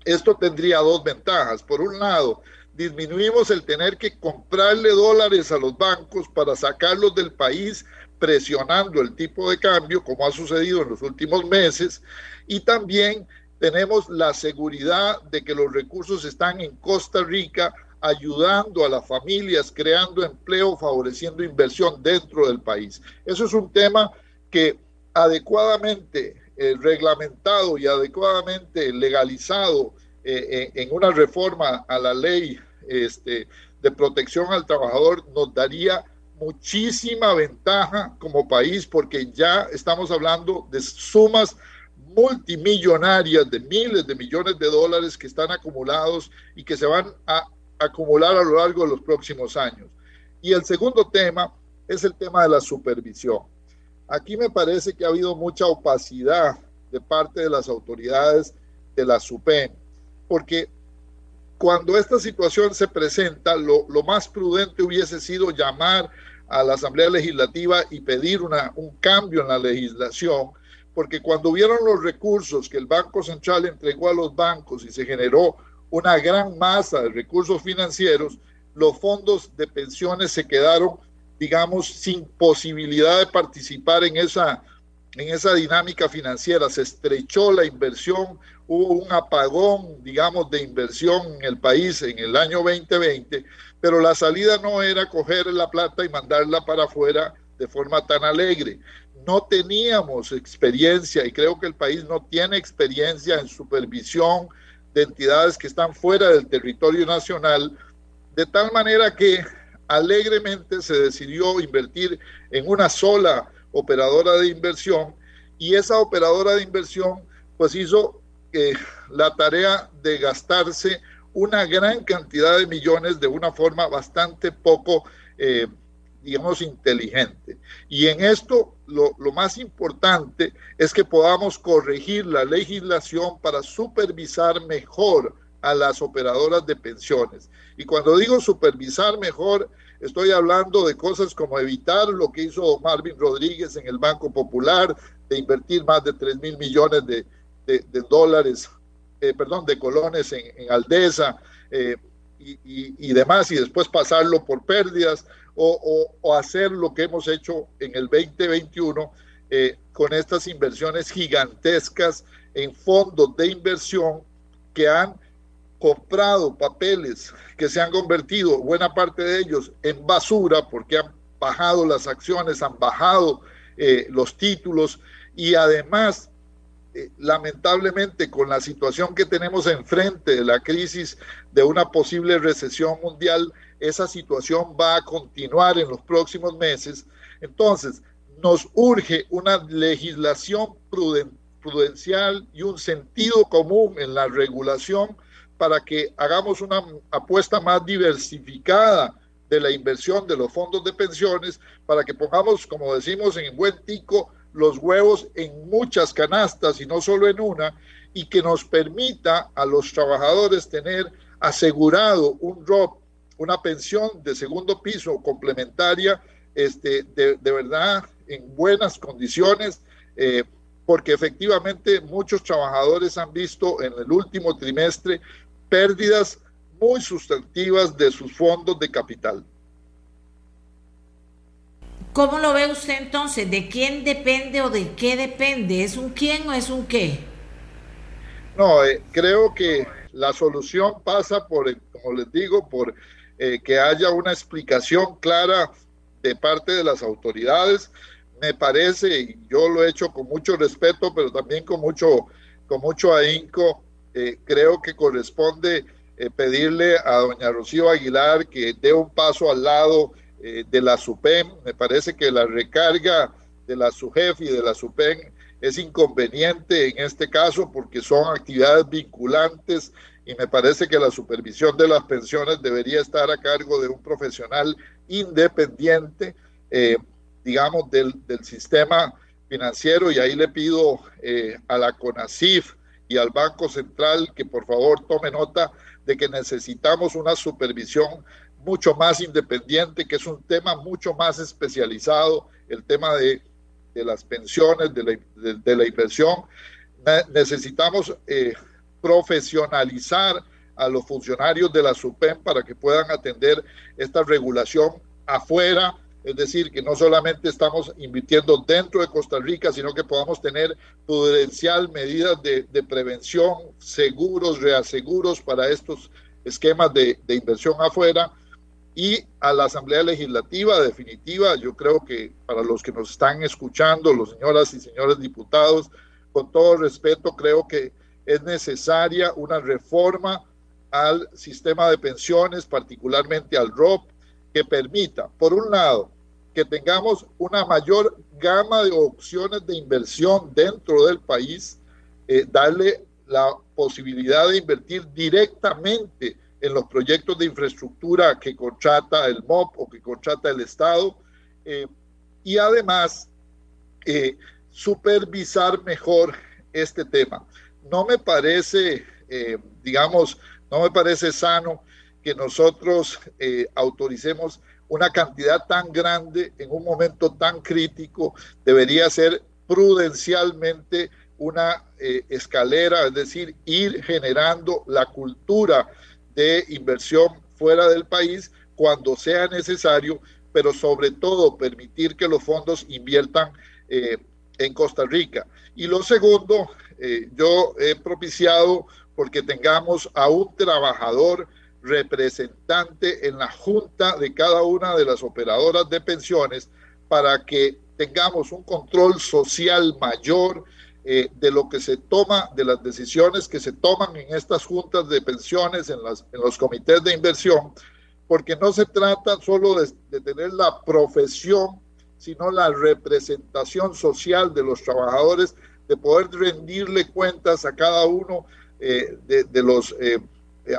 Esto tendría dos ventajas. Por un lado, disminuimos el tener que comprarle dólares a los bancos para sacarlos del país presionando el tipo de cambio, como ha sucedido en los últimos meses, y también tenemos la seguridad de que los recursos están en Costa Rica ayudando a las familias, creando empleo, favoreciendo inversión dentro del país. Eso es un tema que adecuadamente eh, reglamentado y adecuadamente legalizado eh, en una reforma a la ley este, de protección al trabajador nos daría muchísima ventaja como país porque ya estamos hablando de sumas multimillonarias de miles de millones de dólares que están acumulados y que se van a, acumular a lo largo de los próximos años. Y el segundo tema es el tema de la supervisión. Aquí me parece que ha habido mucha opacidad de parte de las autoridades de la SUPEN, porque cuando esta situación se presenta, lo, lo, más prudente hubiese sido llamar a la Asamblea Legislativa y pedir una, un cambio en la legislación, porque cuando hubieron los recursos que el Banco Central entregó a los bancos y se generó una gran masa de recursos financieros, los fondos de pensiones se quedaron, digamos, sin posibilidad de participar en esa, en esa dinámica financiera. Se estrechó la inversión, hubo un apagón, digamos, de inversión en el país en el año 2020, pero la salida no era coger la plata y mandarla para afuera de forma tan alegre. No teníamos experiencia y creo que el país no tiene experiencia en supervisión de entidades que están fuera del territorio nacional, de tal manera que alegremente se decidió invertir en una sola operadora de inversión y esa operadora de inversión pues hizo eh, la tarea de gastarse una gran cantidad de millones de una forma bastante poco, eh, digamos, inteligente. Y en esto lo, lo, más importante es que podamos corregir la legislación para supervisar mejor a las operadoras de pensiones. Y cuando digo supervisar mejor, estoy hablando de cosas como evitar lo que hizo Marvin Rodríguez en el Banco Popular, de invertir más de 3 mil millones de, dólares, eh, perdón, de colones en, en Aldesa eh, y, demás, y después pasarlo por pérdidas o, hacer lo que hemos hecho en el 2021 eh, con estas inversiones gigantescas en fondos de inversión que han comprado papeles que se han convertido, buena parte de ellos, en basura porque han bajado las acciones, han bajado eh, los títulos y además eh, lamentablemente con la situación que tenemos enfrente de la crisis de una posible recesión mundial, esa situación va a continuar en los próximos meses. Entonces, nos urge una legislación pruden prudencial y un sentido común en la regulación para que hagamos una apuesta más diversificada de la inversión de los fondos de pensiones, para que pongamos, como decimos en buen tico, los huevos en muchas canastas y no solo en una, y que nos permita a los trabajadores tener asegurado un ROP, una pensión de segundo piso complementaria, este, de, de verdad en buenas condiciones, eh, porque efectivamente muchos trabajadores han visto en el último trimestre pérdidas muy sustantivas de sus fondos de capital. ¿Cómo lo ve usted entonces? ¿De quién depende o de qué depende? ¿Es un quién o es un qué? No, eh, creo que la solución pasa por, como les digo, por eh, que haya una explicación clara de parte de las autoridades. Me parece, y yo lo he hecho con mucho respeto, pero también con mucho, con mucho ahínco, eh, creo que corresponde eh, pedirle a doña Rocío Aguilar que dé un paso al lado eh, de la SUPEM. Me parece que la recarga de la SUJEF y de la SUPEM es inconveniente en este caso porque son actividades vinculantes y me parece que la supervisión de las pensiones debería estar a cargo de un profesional independiente, digamos, del, del, sistema financiero y ahí le pido a la CONACIF y al Banco Central que por favor tome nota de que necesitamos una supervisión mucho más independiente, que es un tema mucho más especializado, el tema de, de las pensiones, de la, de, la inversión. necesitamos eh, profesionalizar a los funcionarios de la SUPEM para que puedan atender esta regulación afuera, es decir, que no solamente estamos invirtiendo dentro de Costa Rica, sino que podamos tener prudencial medidas de, prevención, seguros, reaseguros para estos esquemas de, de inversión afuera y a la Asamblea Legislativa definitiva. Yo creo que para los que nos están escuchando, los señoras y señores diputados, con todo respeto, creo que es necesaria una reforma al sistema de pensiones, particularmente al ROP, que permita, por un lado, que tengamos una mayor gama de opciones de inversión dentro del país, eh, darle la posibilidad de invertir directamente en los proyectos de infraestructura que contrata el MOP o que contrata el Estado. Eh, y además, eh, supervisar mejor este tema. No me parece, digamos, no me parece sano que nosotros autoricemos una cantidad tan grande en un momento tan crítico. Debería ser prudencialmente una escalera, es decir, ir generando la cultura de inversión fuera del país cuando sea necesario, pero sobre todo permitir que los fondos inviertan eh, en Costa Rica. Y lo segundo, eh, yo he propiciado porque tengamos a un trabajador representante en la junta de cada una de las operadoras de pensiones para que tengamos un control social mayor eh, de lo que se toma, de las decisiones que se toman en estas juntas de pensiones, en, las, en los comités de inversión, porque no se trata solo de, tener la profesión, sino la representación social de los trabajadores, de poder rendirle cuentas a cada uno eh, de, los eh,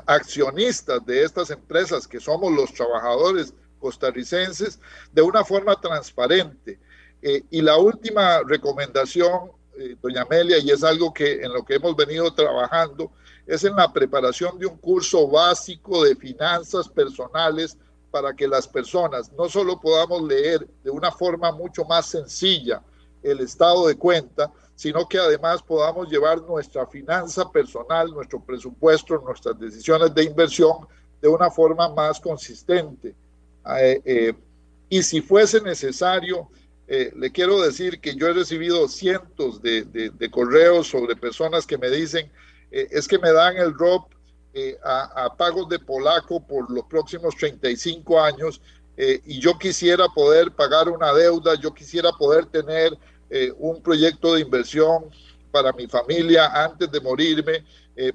accionistas de estas empresas, que somos los trabajadores costarricenses, de una forma transparente. y la última recomendación eh, doña Amelia, y es algo que en lo que hemos venido trabajando, es en la preparación de un curso básico de finanzas personales para que las personas no solo podamos leer de una forma mucho más sencilla el estado de cuenta, sino que además podamos llevar nuestra finanza personal, nuestro presupuesto, nuestras decisiones de inversión de una forma más consistente. Eh, eh, y si fuese necesario, eh, le quiero decir que yo he recibido cientos de, correos sobre personas que me dicen, es que me dan el ROP eh, a, pagos de polaco por los próximos 35 años y yo quisiera poder pagar una deuda, yo quisiera poder tener un proyecto de inversión para mi familia antes de morirme,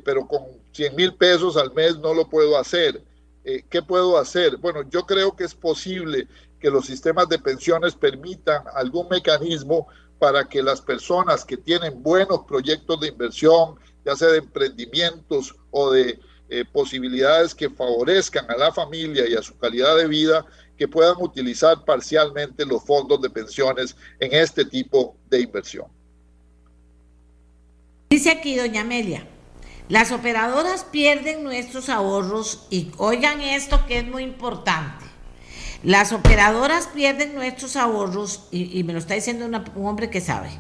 pero con 100 mil pesos al mes no lo puedo hacer. ¿Qué puedo hacer? Bueno, yo creo que es posible que los sistemas de pensiones permitan algún mecanismo para que las personas que tienen buenos proyectos de inversión, ya sea de emprendimientos o de eh, posibilidades que favorezcan a la familia y a su calidad de vida, que puedan utilizar parcialmente los fondos de pensiones en este tipo de inversión. Dice aquí doña Amelia, las operadoras pierden nuestros ahorros y oigan esto que es muy importante las operadoras pierden nuestros ahorros, y, me lo está diciendo un hombre que sabe,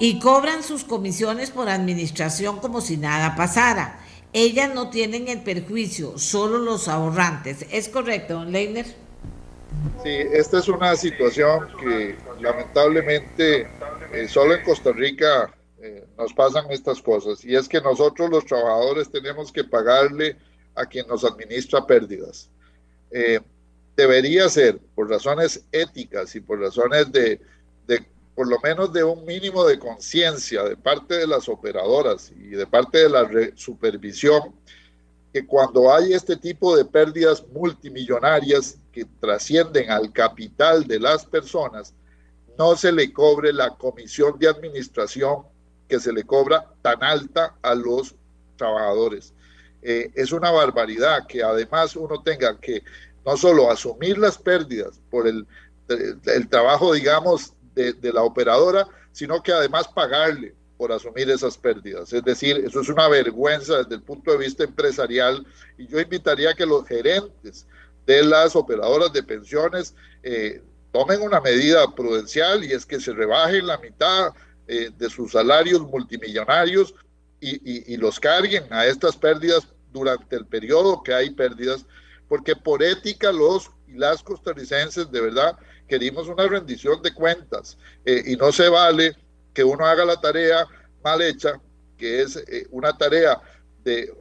y cobran sus comisiones por administración como si nada pasara. Ellas no tienen el perjuicio, solo los ahorrantes. ¿Es correcto, don Leiner? Sí, esta es una situación que lamentablemente eh, solo en Costa Rica eh, nos pasan estas cosas. Y es que nosotros los trabajadores tenemos que pagarle a quien nos administra pérdidas. Eh, debería ser, por razones éticas y por razones de, por lo menos de un mínimo de conciencia de parte de las operadoras y de parte de la supervisión, que cuando hay este tipo de pérdidas multimillonarias que trascienden al capital de las personas, no se le cobre la comisión de administración que se le cobra tan alta a los trabajadores. Eh, es una barbaridad que además uno tenga que no solo asumir las pérdidas por el, trabajo, digamos, de, de, la operadora, sino que además pagarle por asumir esas pérdidas. Es decir, eso es una vergüenza desde el punto de vista empresarial y yo invitaría a que los gerentes de las operadoras de pensiones eh, tomen una medida prudencial y es que se rebajen la mitad eh, de sus salarios multimillonarios y, y, los carguen a estas pérdidas durante el periodo que hay pérdidas porque por ética los y las costarricenses de verdad querimos una rendición de cuentas eh, y no se vale que uno haga la tarea mal hecha, que es una tarea de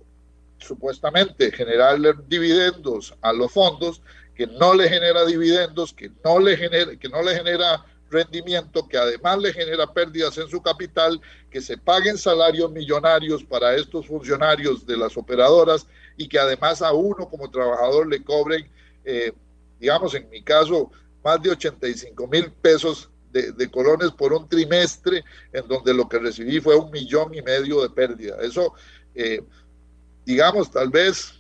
supuestamente generarle dividendos a los fondos, que no le genera dividendos, que no le genera, que no le genera rendimiento, que además le genera pérdidas en su capital, que se paguen salarios millonarios para estos funcionarios de las operadoras y que además a uno como trabajador le cobren, eh, digamos, en mi caso, más de 85 mil pesos de, colones por un trimestre, en donde lo que recibí fue un millón y medio de pérdida. Eso, eh, digamos, tal vez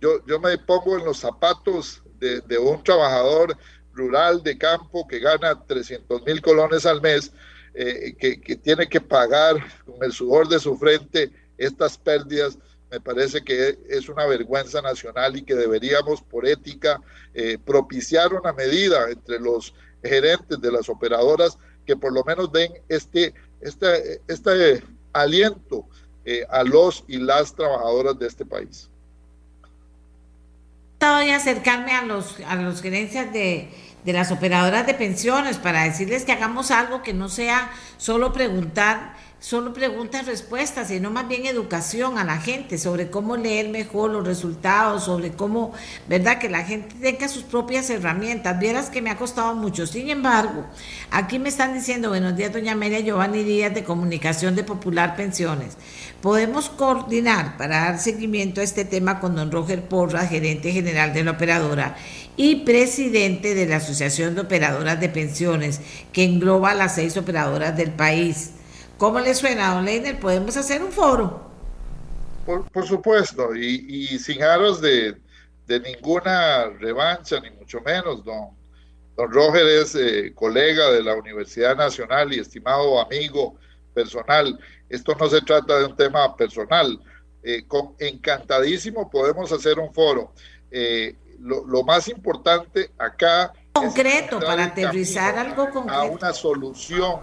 yo, yo me pongo en los zapatos de, un trabajador rural de campo que gana 300 mil colones al mes, eh, que, que, tiene que pagar con el sudor de su frente estas pérdidas, me parece que es una vergüenza nacional y que deberíamos, por ética, eh, propiciar una medida entre los gerentes de las operadoras que por lo menos den este, este, este aliento eh, a los y las trabajadoras de este país. Voy a acercarme a los, a los gerencias de, de las operadoras de pensiones para decirles que hagamos algo que no sea solo preguntar solo preguntas respuestas, sino más bien educación a la gente sobre cómo leer mejor los resultados, sobre cómo, ¿verdad? Que la gente tenga sus propias herramientas. Vieras que me ha costado mucho. Sin embargo, aquí me están diciendo, buenos días, doña Amelia Giovanni Díaz de Comunicación de Popular Pensiones. Podemos coordinar para dar seguimiento a este tema con don Roger Porra, gerente general de la operadora y presidente de la Asociación de Operadoras de Pensiones, que engloba a las seis operadoras del país. ¿Cómo le suena, don Leiner? ¿Podemos hacer un foro? Por, supuesto, y, sin aros de, ninguna revancha, ni mucho menos, don, don Roger es eh, colega de la Universidad Nacional y estimado amigo personal. Esto no se trata de un tema personal. Eh, encantadísimo podemos hacer un foro. Eh, lo, lo, más importante acá concreto para aterrizar algo concreto a una solución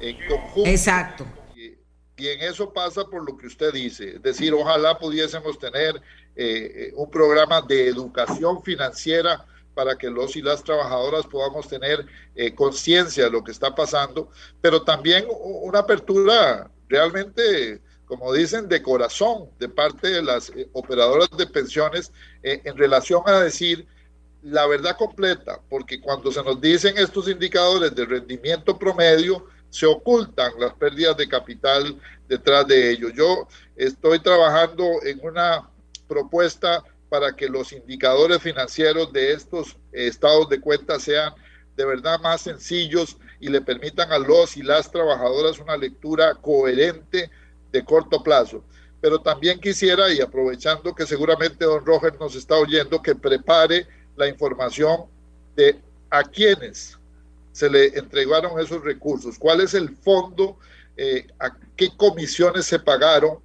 en conjunto. Exacto. Y, en eso pasa por lo que usted dice, es decir, ojalá pudiésemos tener eh, un programa de educación financiera para que los y las trabajadoras podamos tener eh, conciencia de lo que está pasando, pero también una apertura realmente, como dicen, de corazón de parte de las eh, operadoras de pensiones en relación a decir, la verdad completa, porque cuando se nos dicen estos indicadores de rendimiento promedio, se ocultan las pérdidas de capital detrás de ellos. Yo estoy trabajando en una propuesta para que los indicadores financieros de estos estados de cuenta sean de verdad más sencillos y le permitan a los y las trabajadoras una lectura coherente de corto plazo. Pero también quisiera, y aprovechando que seguramente don Roger nos está oyendo, que prepare la información de a quienes se le entregaron esos recursos, cuál es el fondo, eh, a qué comisiones se pagaron,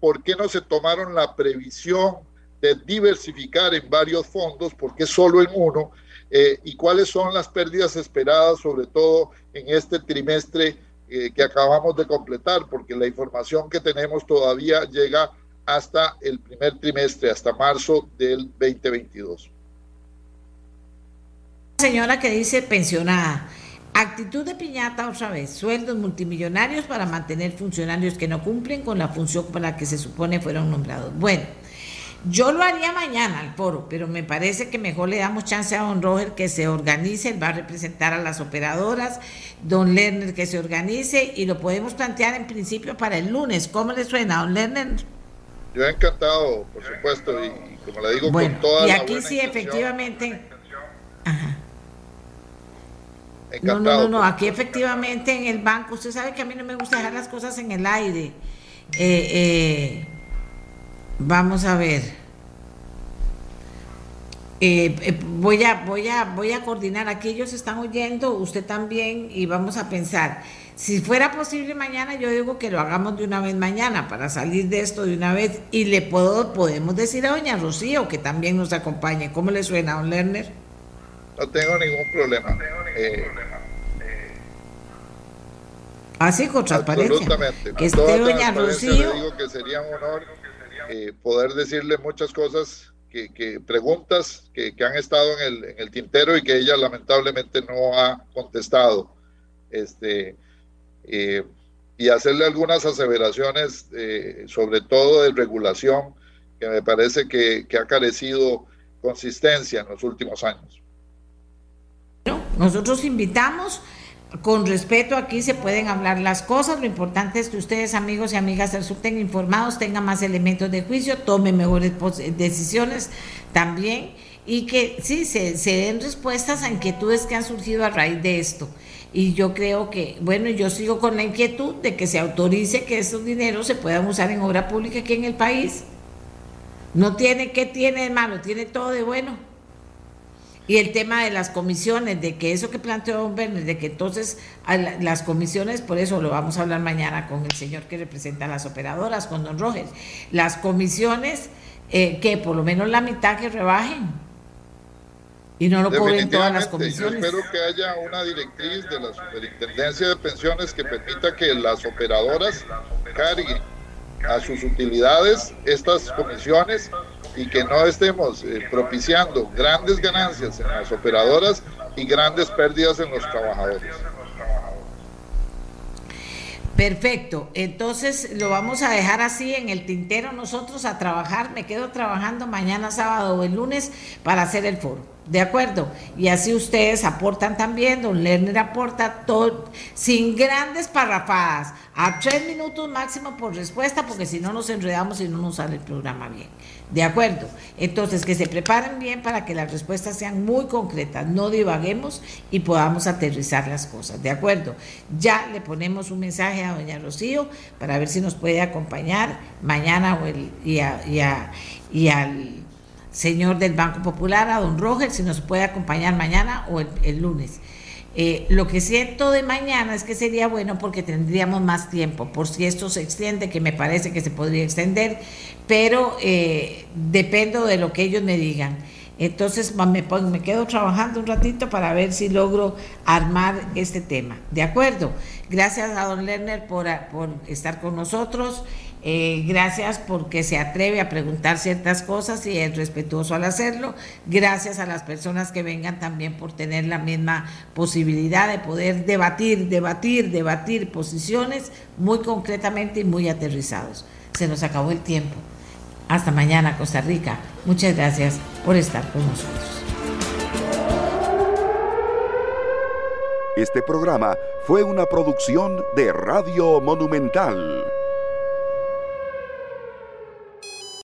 por qué no se tomaron la previsión de diversificar en varios fondos, por qué solo en uno, eh, y cuáles son las pérdidas esperadas, sobre todo en este trimestre eh, que acabamos de completar, porque la información que tenemos todavía llega hasta el primer trimestre, hasta marzo del 2022 señora que dice pensionada. Actitud de piñata otra vez, sueldos multimillonarios para mantener funcionarios que no cumplen con la función para la que se supone fueron nombrados. Bueno, yo lo haría mañana al foro, pero me parece que mejor le damos chance a don Roger que se organice, él va a representar a las operadoras, don Lerner que se organice y lo podemos plantear en principio para el lunes. ¿Cómo le suena, don Lerner? Yo he encantado, por supuesto, y, como le digo, con toda y aquí sí, efectivamente. Ajá. No, no, no, no, aquí efectivamente en el banco, usted sabe que a mí no me gusta dejar las cosas en el aire. Eh, eh, vamos a ver. Eh, voy, a, voy, a, voy a coordinar, aquí ellos están oyendo, usted también, y vamos a pensar. Si fuera posible mañana, yo digo que lo hagamos de una vez mañana para salir de esto de una vez. Y le puedo, podemos decir a doña Rocío que también nos acompañe. ¿Cómo le suena, don Lerner? No tengo ningún problema. Eh, Así con transparencia. Absolutamente. Que esté doña Rocío. digo que sería un honor eh, poder decirle muchas cosas, que, preguntas que, han estado en el, en el, tintero y que ella lamentablemente no ha contestado. Este, eh, y hacerle algunas aseveraciones, eh, sobre todo de regulación, que me parece que, que ha carecido consistencia en los últimos años. Nosotros invitamos con respeto aquí se pueden hablar las cosas, lo importante es que ustedes amigos y amigas estén informados, tengan más elementos de juicio, tomen mejores decisiones también y que sí, se, den respuestas a inquietudes que han surgido a raíz de esto. Y yo creo que, bueno, yo sigo con la inquietud de que se autorice que esos dineros se puedan usar en obra pública aquí en el país. No tiene, ¿qué tiene de malo? Tiene todo de bueno. Y el tema de las comisiones, de que eso que planteó Don Bernes, de que entonces las comisiones, por eso lo vamos a hablar mañana con el señor que representa a las operadoras, con Don Roges, las comisiones, eh, que por lo menos la mitad que rebajen y no lo cubren todas las comisiones. Yo espero que haya una directriz de la Superintendencia de Pensiones que permita que las operadoras carguen a sus utilidades estas comisiones y que no estemos eh, propiciando grandes ganancias en las operadoras y grandes pérdidas en los trabajadores. Perfecto, entonces lo vamos a dejar así en el tintero nosotros a trabajar, me quedo trabajando mañana sábado o el lunes para hacer el foro. ¿De acuerdo? Y así ustedes aportan también, don Lerner aporta todo, sin grandes parrafadas, a tres minutos máximo por respuesta, porque si no nos enredamos y no nos sale el programa bien. ¿De acuerdo? Entonces, que se preparen bien para que las respuestas sean muy concretas, no divaguemos y podamos aterrizar las cosas. ¿De acuerdo? Ya le ponemos un mensaje a doña Rocío para ver si nos puede acompañar mañana o el, y, y al señor del Banco Popular, a don Roger, si nos puede acompañar mañana o el, lunes. Eh, lo que siento de mañana es que sería bueno porque tendríamos más tiempo, por si esto se extiende, que me parece que se podría extender, pero eh, dependo de lo que ellos me digan. Entonces me, quedo trabajando un ratito para ver si logro armar este tema. ¿De acuerdo? Gracias a don Lerner por estar con nosotros. Eh, gracias porque se atreve a preguntar ciertas cosas y es respetuoso al hacerlo. Gracias a las personas que vengan también por tener la misma posibilidad de poder debatir, debatir, debatir posiciones muy concretamente y muy aterrizados. Se nos acabó el tiempo. Hasta mañana, Costa Rica. Muchas gracias por estar con nosotros. Este programa fue una producción de Radio Monumental.